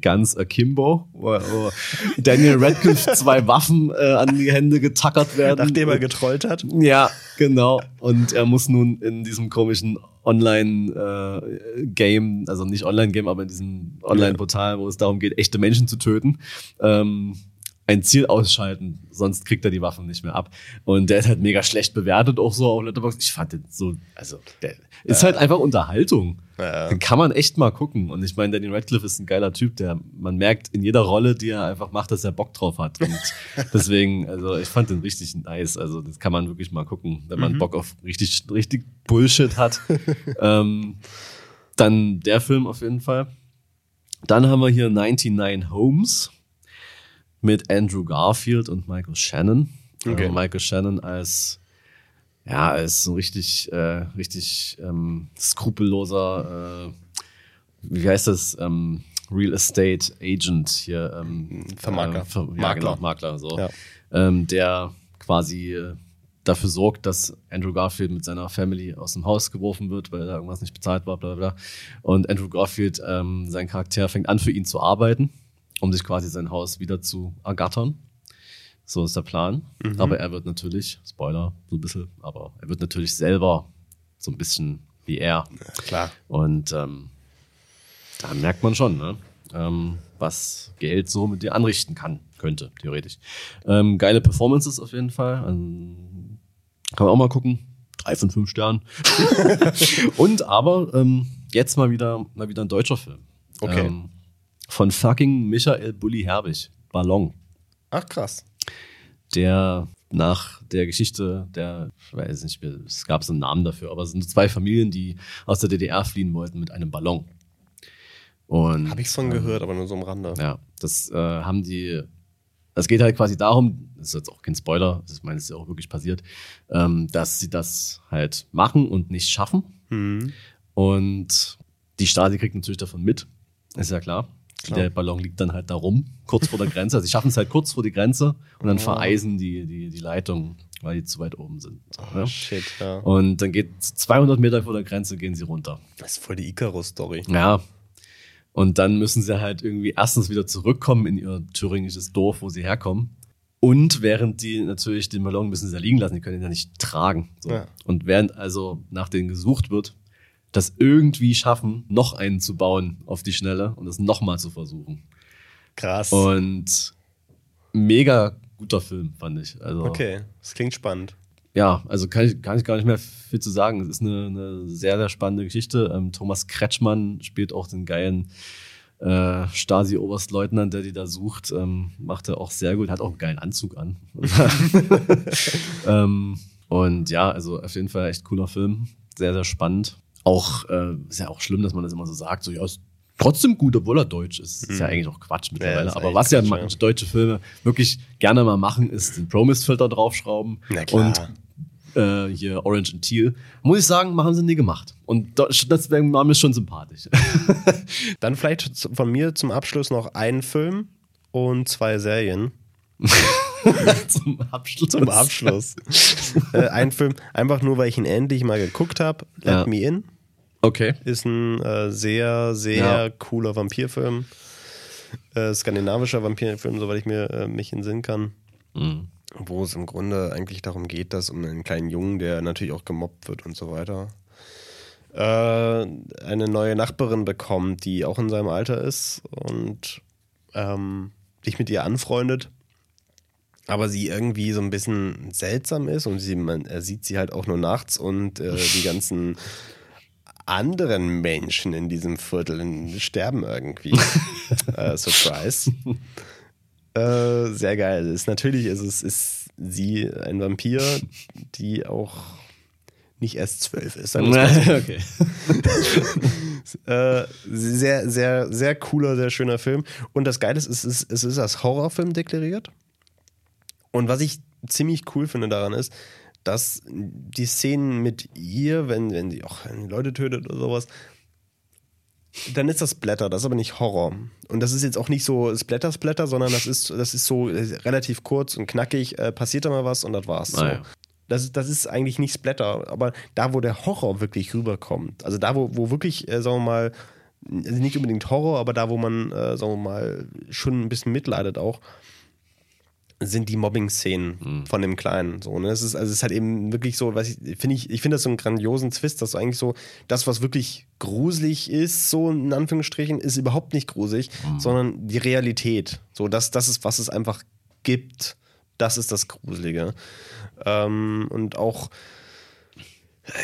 ganz Akimbo, wo, wo Daniel Radcliffe zwei Waffen äh, an die Hände getackert werden. Nachdem er getrollt hat. Ja, genau. Und er muss nun in diesem komischen Online-Game, also nicht Online-Game, aber in diesem Online-Portal, wo es darum geht, echte Menschen zu töten, ähm, ein Ziel ausschalten, sonst kriegt er die Waffen nicht mehr ab. Und der ist halt mega schlecht bewertet, auch so auf Letterboxd. Ich fand den so, also der ist halt einfach Unterhaltung. Ja. Den kann man echt mal gucken. Und ich meine, Danny Radcliffe ist ein geiler Typ, der man merkt in jeder Rolle, die er einfach macht, dass er Bock drauf hat. Und deswegen, also ich fand den richtig nice. Also das kann man wirklich mal gucken, wenn man Bock auf richtig, richtig Bullshit hat. ähm, dann der Film auf jeden Fall. Dann haben wir hier 99 Homes mit Andrew Garfield und Michael Shannon. Okay. Also Michael Shannon als ja, als so richtig, äh, richtig ähm, skrupelloser, äh, wie heißt das, ähm, Real Estate Agent hier. Ähm, Vermakler. Äh, ver ja, Makler. Genau, Makler, so. Ja. Ähm, der quasi äh, dafür sorgt, dass Andrew Garfield mit seiner Family aus dem Haus geworfen wird, weil da irgendwas nicht bezahlt war, bla bla bla. Und Andrew Garfield, ähm, sein Charakter, fängt an für ihn zu arbeiten, um sich quasi sein Haus wieder zu ergattern. So ist der Plan. Aber er wird natürlich, Spoiler, so ein bisschen, aber er wird natürlich selber so ein bisschen wie er. Klar. Und ähm, da merkt man schon, ne? ähm, was Geld so mit dir anrichten kann, könnte, theoretisch. Ähm, geile Performances auf jeden Fall. Ähm, kann man auch mal gucken. Drei von fünf Sternen. Und aber ähm, jetzt mal wieder, mal wieder ein deutscher Film. Okay. Ähm, von fucking Michael Bulli Herbig. Ballon Ach, krass. der nach der Geschichte der, ich weiß nicht, es gab so einen Namen dafür, aber es sind zwei Familien, die aus der DDR fliehen wollten mit einem Ballon. Und Habe ich von gehört, aber nur so am Rande. ja, das äh, haben die. Es geht halt quasi darum, das ist jetzt auch kein Spoiler, ich meine, es ist ja auch wirklich passiert, ähm, dass sie das halt machen und nicht schaffen. Mhm. Und die Stasi kriegt natürlich davon mit, ist ja klar. Klar. Der Ballon liegt dann halt da rum, kurz vor der Grenze. Also sie schaffen es halt kurz vor die Grenze und dann vereisen die, die, die Leitung, weil die zu weit oben sind. Oh, ne? shit, ja. Und dann geht 200 Meter vor der Grenze gehen sie runter. Das ist voll die Icarus-Story. Ja. Und dann müssen sie halt irgendwie erstens wieder zurückkommen in ihr thüringisches Dorf, wo sie herkommen. Und während die natürlich den Ballon müssen sie da liegen lassen, die können ihn ja nicht tragen. So. Ja. Und während also nach denen gesucht wird, das irgendwie schaffen, noch einen zu bauen auf die Schnelle und das nochmal zu versuchen. Krass. Und mega guter Film, fand ich. Also, okay, das klingt spannend. ja, also kann ich, kann ich gar nicht mehr viel zu sagen. Es ist eine, eine sehr, sehr spannende Geschichte. Ähm, Thomas Kretschmann spielt auch den geilen äh, Stasi-Oberstleutnant, der die da sucht. Ähm, macht er auch sehr gut, hat auch einen geilen Anzug an. ähm, und ja, also auf jeden Fall echt cooler Film. Sehr, sehr spannend. Auch, äh, ist ja auch schlimm, dass man das immer so sagt, so, ja, ist trotzdem gut, obwohl er deutsch ist. Ist ja eigentlich auch Quatsch mittlerweile. ist Aber was ja Quatsch, manche ja. deutsche Filme wirklich gerne mal machen, ist den Promise-Filter draufschrauben. Na klar. Und äh, hier Orange and Teal. Muss ich sagen, machen sie nie gemacht. Und das, wäre mir schon sympathisch. Dann vielleicht von mir zum Abschluss noch ein Film und zwei Serien. Zum Abschluss. Zum Abschluss. äh, ein Film, einfach nur, weil ich ihn endlich mal geguckt habe. Let Ja. Me In Okay. ist ein äh, sehr, sehr Ja. cooler Vampirfilm. Äh, skandinavischer Vampirfilm, soweit ich mir äh, mich in Sinn kann. Mhm. Wo es im Grunde eigentlich darum geht, dass um einen kleinen Jungen, der natürlich auch gemobbt wird und so weiter, äh, eine neue Nachbarin bekommt, die auch in seinem Alter ist und ähm, sich mit ihr anfreundet. Aber sie irgendwie so ein bisschen seltsam ist und sie, man, er sieht sie halt auch nur nachts und äh, die ganzen anderen Menschen in diesem Viertel sterben irgendwie. äh, Surprise. Äh, sehr geil. Ist natürlich, es ist, ist sie ein Vampir, die auch nicht erst zwölf ist. okay. Äh, sehr, sehr, sehr cooler, sehr schöner Film. Und das Geile ist, es ist, es ist als Horrorfilm deklariert. Und was ich ziemlich cool finde daran ist, dass die Szenen mit ihr, wenn, wenn sie auch Leute tötet oder sowas, dann ist das Blätter, das ist aber nicht Horror. Und das ist jetzt auch nicht so Splatter, Splatter, sondern das ist, das ist so äh, relativ kurz und knackig, äh, passiert da mal was und das war's. So. Ah, ja. Das, ist- das ist eigentlich nicht Splatter, aber da, wo der Horror wirklich rüberkommt, also da, wo, wo wirklich, äh, sagen wir mal, also nicht unbedingt Horror, aber da, wo man, äh, sagen wir mal, schon ein bisschen mitleidet auch, sind die Mobbing-Szenen von dem Kleinen. So, ne? es ist, also es ist halt eben wirklich so, was ich finde, ich, ich finde das so einen grandiosen Twist, dass eigentlich so, das, was wirklich gruselig ist, so in Anführungsstrichen, ist überhaupt nicht gruselig, sondern die Realität. So, das, das ist, was es einfach gibt, das ist das Gruselige. Ähm, und auch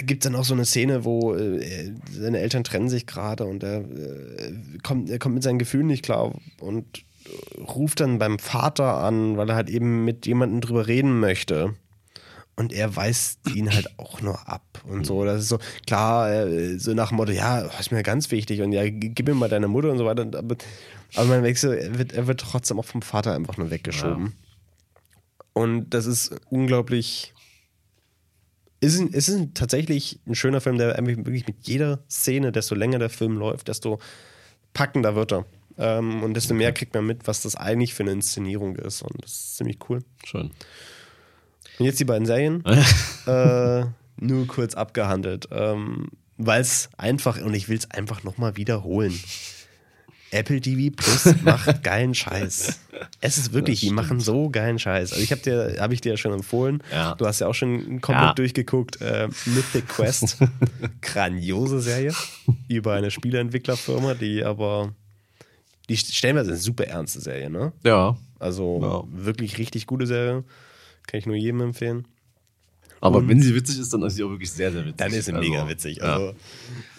gibt es dann auch so eine Szene, wo äh, seine Eltern trennen sich gerade und er, äh, kommt, er kommt mit seinen Gefühlen nicht klar und ruft dann beim Vater an, weil er halt eben mit jemandem drüber reden möchte. Und er weist ihn halt auch nur ab und so. Das ist so, klar, äh, so nach dem Motto, ja, ist mir ganz wichtig und ja, gib mir mal deine Mutter und so weiter. Aber, aber man merkt so, er wird, er wird trotzdem auch vom Vater einfach nur weggeschoben. Ja. Und das ist unglaublich. Ist, es ist tatsächlich ein schöner Film, der wirklich mit jeder Szene, desto länger der Film läuft, desto packender wird er. Ähm, und desto mehr kriegt man mit, was das eigentlich für eine Inszenierung ist. Und das ist ziemlich cool. Schön. Und jetzt die beiden Serien. äh, nur kurz abgehandelt. Ähm, Weil es einfach, und ich will es einfach nochmal wiederholen. Apple TV Plus macht geilen Scheiß. Es ist wirklich, die machen so geilen Scheiß. Also ich habe dir, habe ich dir ja schon empfohlen. Ja. Du hast ja auch schon komplett ja. durchgeguckt. Äh, Mythic Quest, grandiose Serie über eine Spieleentwicklerfirma, die aber die stellenweise eine super ernste Serie, ne? Ja. Also ja. wirklich richtig gute Serie. Kann ich nur jedem empfehlen. Aber und wenn sie witzig ist, dann ist sie auch wirklich sehr, sehr witzig. Dann ist sie also, mega witzig. Also, ja.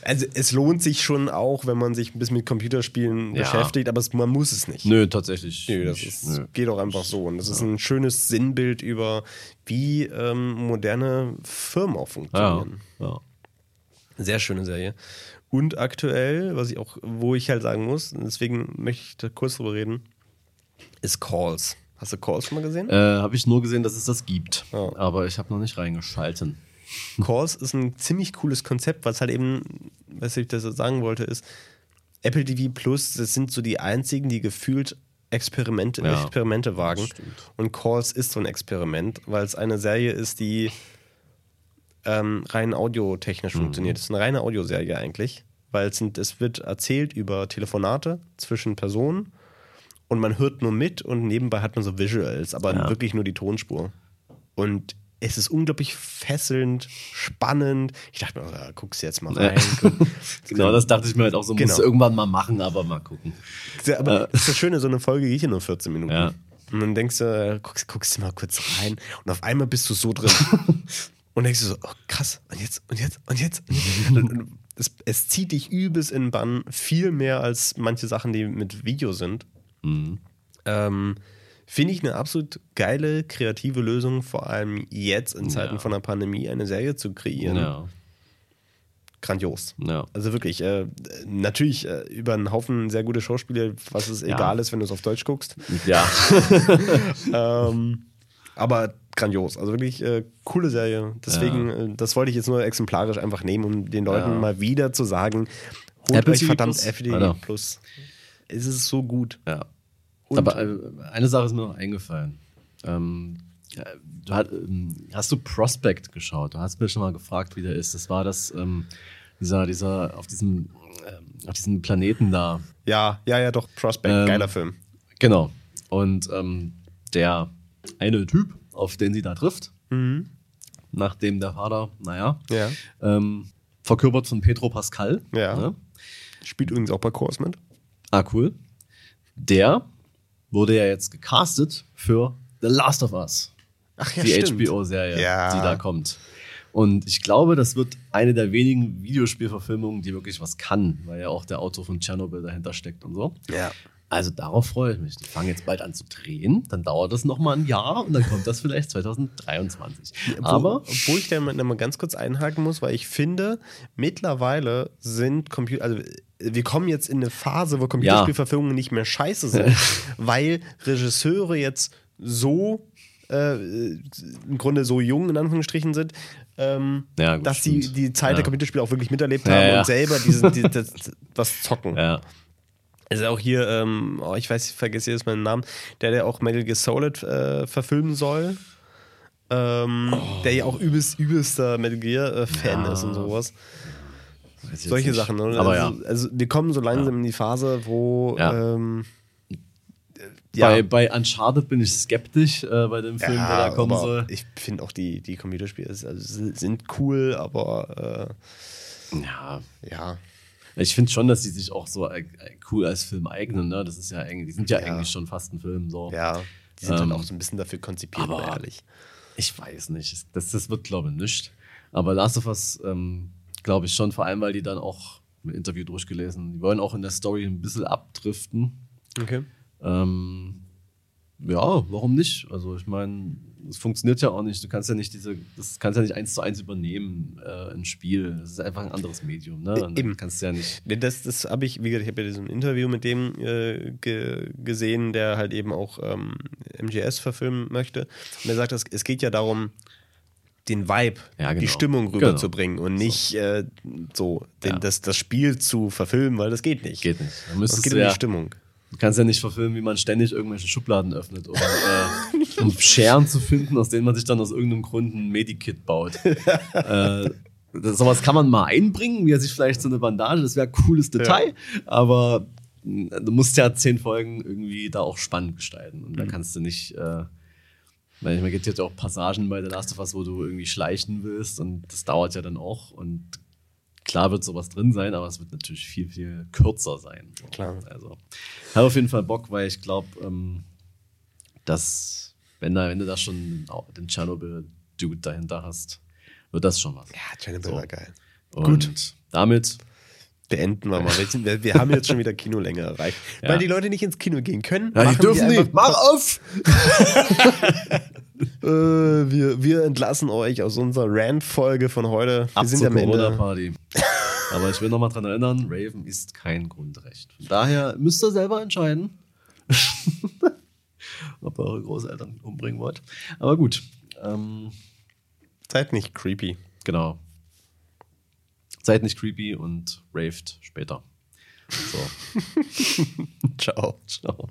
also, es lohnt sich schon auch, wenn man sich ein bisschen mit Computerspielen ja. beschäftigt, aber es, man muss es nicht. Nö, tatsächlich. Nö, das ist, Nö. geht auch einfach so. Und das ja. ist ein schönes Sinnbild über, wie ähm, moderne Firmen auch funktionieren. Ja. Sehr schöne Serie. Und aktuell, was ich auch, wo ich halt sagen muss, deswegen möchte ich da kurz drüber reden, ist Calls. Hast du Calls schon mal gesehen? Äh, habe ich nur gesehen, dass es das gibt. Ja. Aber ich habe noch nicht reingeschalten. Calls ist ein ziemlich cooles Konzept, was halt eben, was ich das sagen wollte, ist, Apple TV Plus, das sind so die einzigen, die gefühlt Experimente, ja, Experimente wagen. Und Calls ist so ein Experiment, weil es eine Serie ist, die ähm, rein audiotechnisch mhm. funktioniert. Es ist eine reine Audioserie eigentlich, weil es, sind, es wird erzählt über Telefonate zwischen Personen und man hört nur mit und nebenbei hat man so Visuals, aber ja. wirklich nur die Tonspur. Und es ist unglaublich fesselnd, spannend. Ich dachte mir, ja, guck's jetzt mal rein. genau, das dachte ich mir halt auch so, genau. musst du irgendwann mal machen, aber mal gucken. Aber äh. das ist das Schöne, so eine Folge geht ja nur 14 Minuten. Ja. Und dann denkst du, guckst, guckst du mal kurz rein und auf einmal bist du so drin. und denkst du so, oh, krass, und jetzt, und jetzt, und jetzt. Und es, es, zieht dich übelst in den Bann, viel mehr als manche Sachen, die mit Video sind. Mhm. Ähm, Finde ich eine absolut geile, kreative Lösung, vor allem jetzt in Zeiten ja. von der Pandemie eine Serie zu kreieren. Ja. Grandios. Ja. Also wirklich, äh, natürlich äh, über einen Haufen sehr gute Schauspieler, was es egal ist, wenn du es auf Deutsch guckst. Ja. ähm, aber grandios. Also wirklich äh, coole Serie. Deswegen, äh, das wollte ich jetzt nur exemplarisch einfach nehmen, um den Leuten mal wieder zu sagen, holt Apple euch verdammt FD Plus. Es ist so gut. Ja. Und Aber äh, eine Sache ist mir noch eingefallen. Ähm, du hat, ähm, hast du Prospect geschaut? Du hast mir schon mal gefragt, wie der ist. Das war das, ähm, dieser, dieser, auf diesem, ähm, auf diesem Planeten da. Ja, ja, ja, doch, Prospect, ähm, geiler Film. Genau. Und ähm, der eine Typ, auf den sie da trifft, mhm. nachdem der Vater, naja, ja. verkörpert von Pedro Pascal. Ja. Ne? Spielt übrigens auch bei Kurs mit. Ah, cool. Der wurde ja jetzt gecastet für The Last of Us. Ach ja, Die HBO-Serie, ja. die da kommt. Und ich glaube, das wird eine der wenigen Videospielverfilmungen, die wirklich was kann, weil ja auch der Autor von Chernobyl dahinter steckt und so. Ja. Also darauf freue ich mich. Die fangen jetzt bald an zu drehen, dann dauert das nochmal ein Jahr und dann kommt das vielleicht 2023. Aber obwohl ich da mal ganz kurz einhaken muss, weil ich finde, mittlerweile sind Computer, also wir kommen jetzt in eine Phase, wo Computerspielverfilmungen ja. nicht mehr scheiße sind, weil Regisseure jetzt so äh, im Grunde so jung in Anführungsstrichen sind, ähm, ja, gut, dass sie die Zeit ja. der Computerspiele auch wirklich miterlebt haben und selber diese, die, das, was zocken. Ja. Also auch hier, ähm, oh, ich weiß, ich vergesse jetzt meinen Namen, der, der auch Metal Gear Solid äh, verfilmen soll. Ähm, oh. Der ja auch übelst, übelster Metal Gear-Fan äh, ja. ist und sowas. Solche nicht. Sachen. Ne? Aber also, ja. also wir kommen so langsam ja. in die Phase, wo ja. ähm. Bei, bei Uncharted bin ich skeptisch äh, bei dem Film, der da kommen soll. Ich finde auch die, die Computerspiele also, sind cool, aber äh, ja. ja. Ich finde schon, dass die sich auch so äh, cool als Film eignen. Ne? Das ist ja eigentlich, die sind ja, ja, eigentlich schon fast ein Film. So. Ja. Die sind Ähm, halt auch so ein bisschen dafür konzipiert, aber- aber ehrlich. Ich weiß nicht. Das, das wird, glaube ich, nicht. Aber Last of Us, ähm, glaube ich schon, vor allem, weil die dann auch im Interview durchgelesen, die wollen auch in der Story ein bisschen abdriften. Okay. Ähm, ja, warum nicht? Also ich meine, es funktioniert ja auch nicht. Du kannst ja nicht diese, das kannst ja nicht eins zu eins übernehmen, äh, ein Spiel. Das ist einfach ein anderes Medium, ne? Und dann Eben. kannst du ja nicht. Das, das habe ich, wie gesagt, ich habe ja diesen Interview mit dem äh, ge gesehen, der halt eben auch ähm, MGS verfilmen möchte. Und er sagt, es, es geht ja darum, den Vibe, Ja, die genau. Stimmung Genau. rüberzubringen und nicht äh, so den, Ja. das, das Spiel zu verfilmen, weil das geht nicht. Geht nicht. Da Es geht um die Stimmung. Du kannst ja nicht verfilmen, wie man ständig irgendwelche Schubladen öffnet, um, äh, um Scheren zu finden, aus denen man sich dann aus irgendeinem Grund ein Medikit baut. äh, das, sowas kann man mal einbringen, wie er sich vielleicht so eine Bandage, das wäre ein cooles Detail, aber mh, du musst ja zehn Folgen irgendwie da auch spannend gestalten. Und da kannst du nicht, äh, weil man gibt ja auch Passagen bei The Last of Us, wo du irgendwie schleichen willst und das dauert ja dann auch und klar wird sowas drin sein, aber es wird natürlich viel, viel kürzer sein. So. Klar. Also, habe auf jeden Fall Bock, weil ich glaube, ähm, dass, wenn, da, wenn du da schon den Tschernobyl-Dude dahinter hast, wird das schon was. Ja, Chernobyl So. war geil. Und Gut. damit, Beenden wir mal. Wir, wir, wir haben jetzt schon wieder Kinolänge erreicht. Ja. Weil die Leute nicht ins Kino gehen können. ja, die dürfen wir nicht, mach auf! Äh, wir, wir entlassen euch aus unserer Rant-Folge von heute. Wir Ab sind zur am Ende. Corona-Party. Aber ich will nochmal dran erinnern, Raven ist kein Grundrecht. Von daher müsst ihr selber entscheiden, ob ihr eure Großeltern umbringen wollt. Aber gut, ähm, Seid nicht creepy. genau. Seid nicht creepy und raved später. So, Ciao. ciao.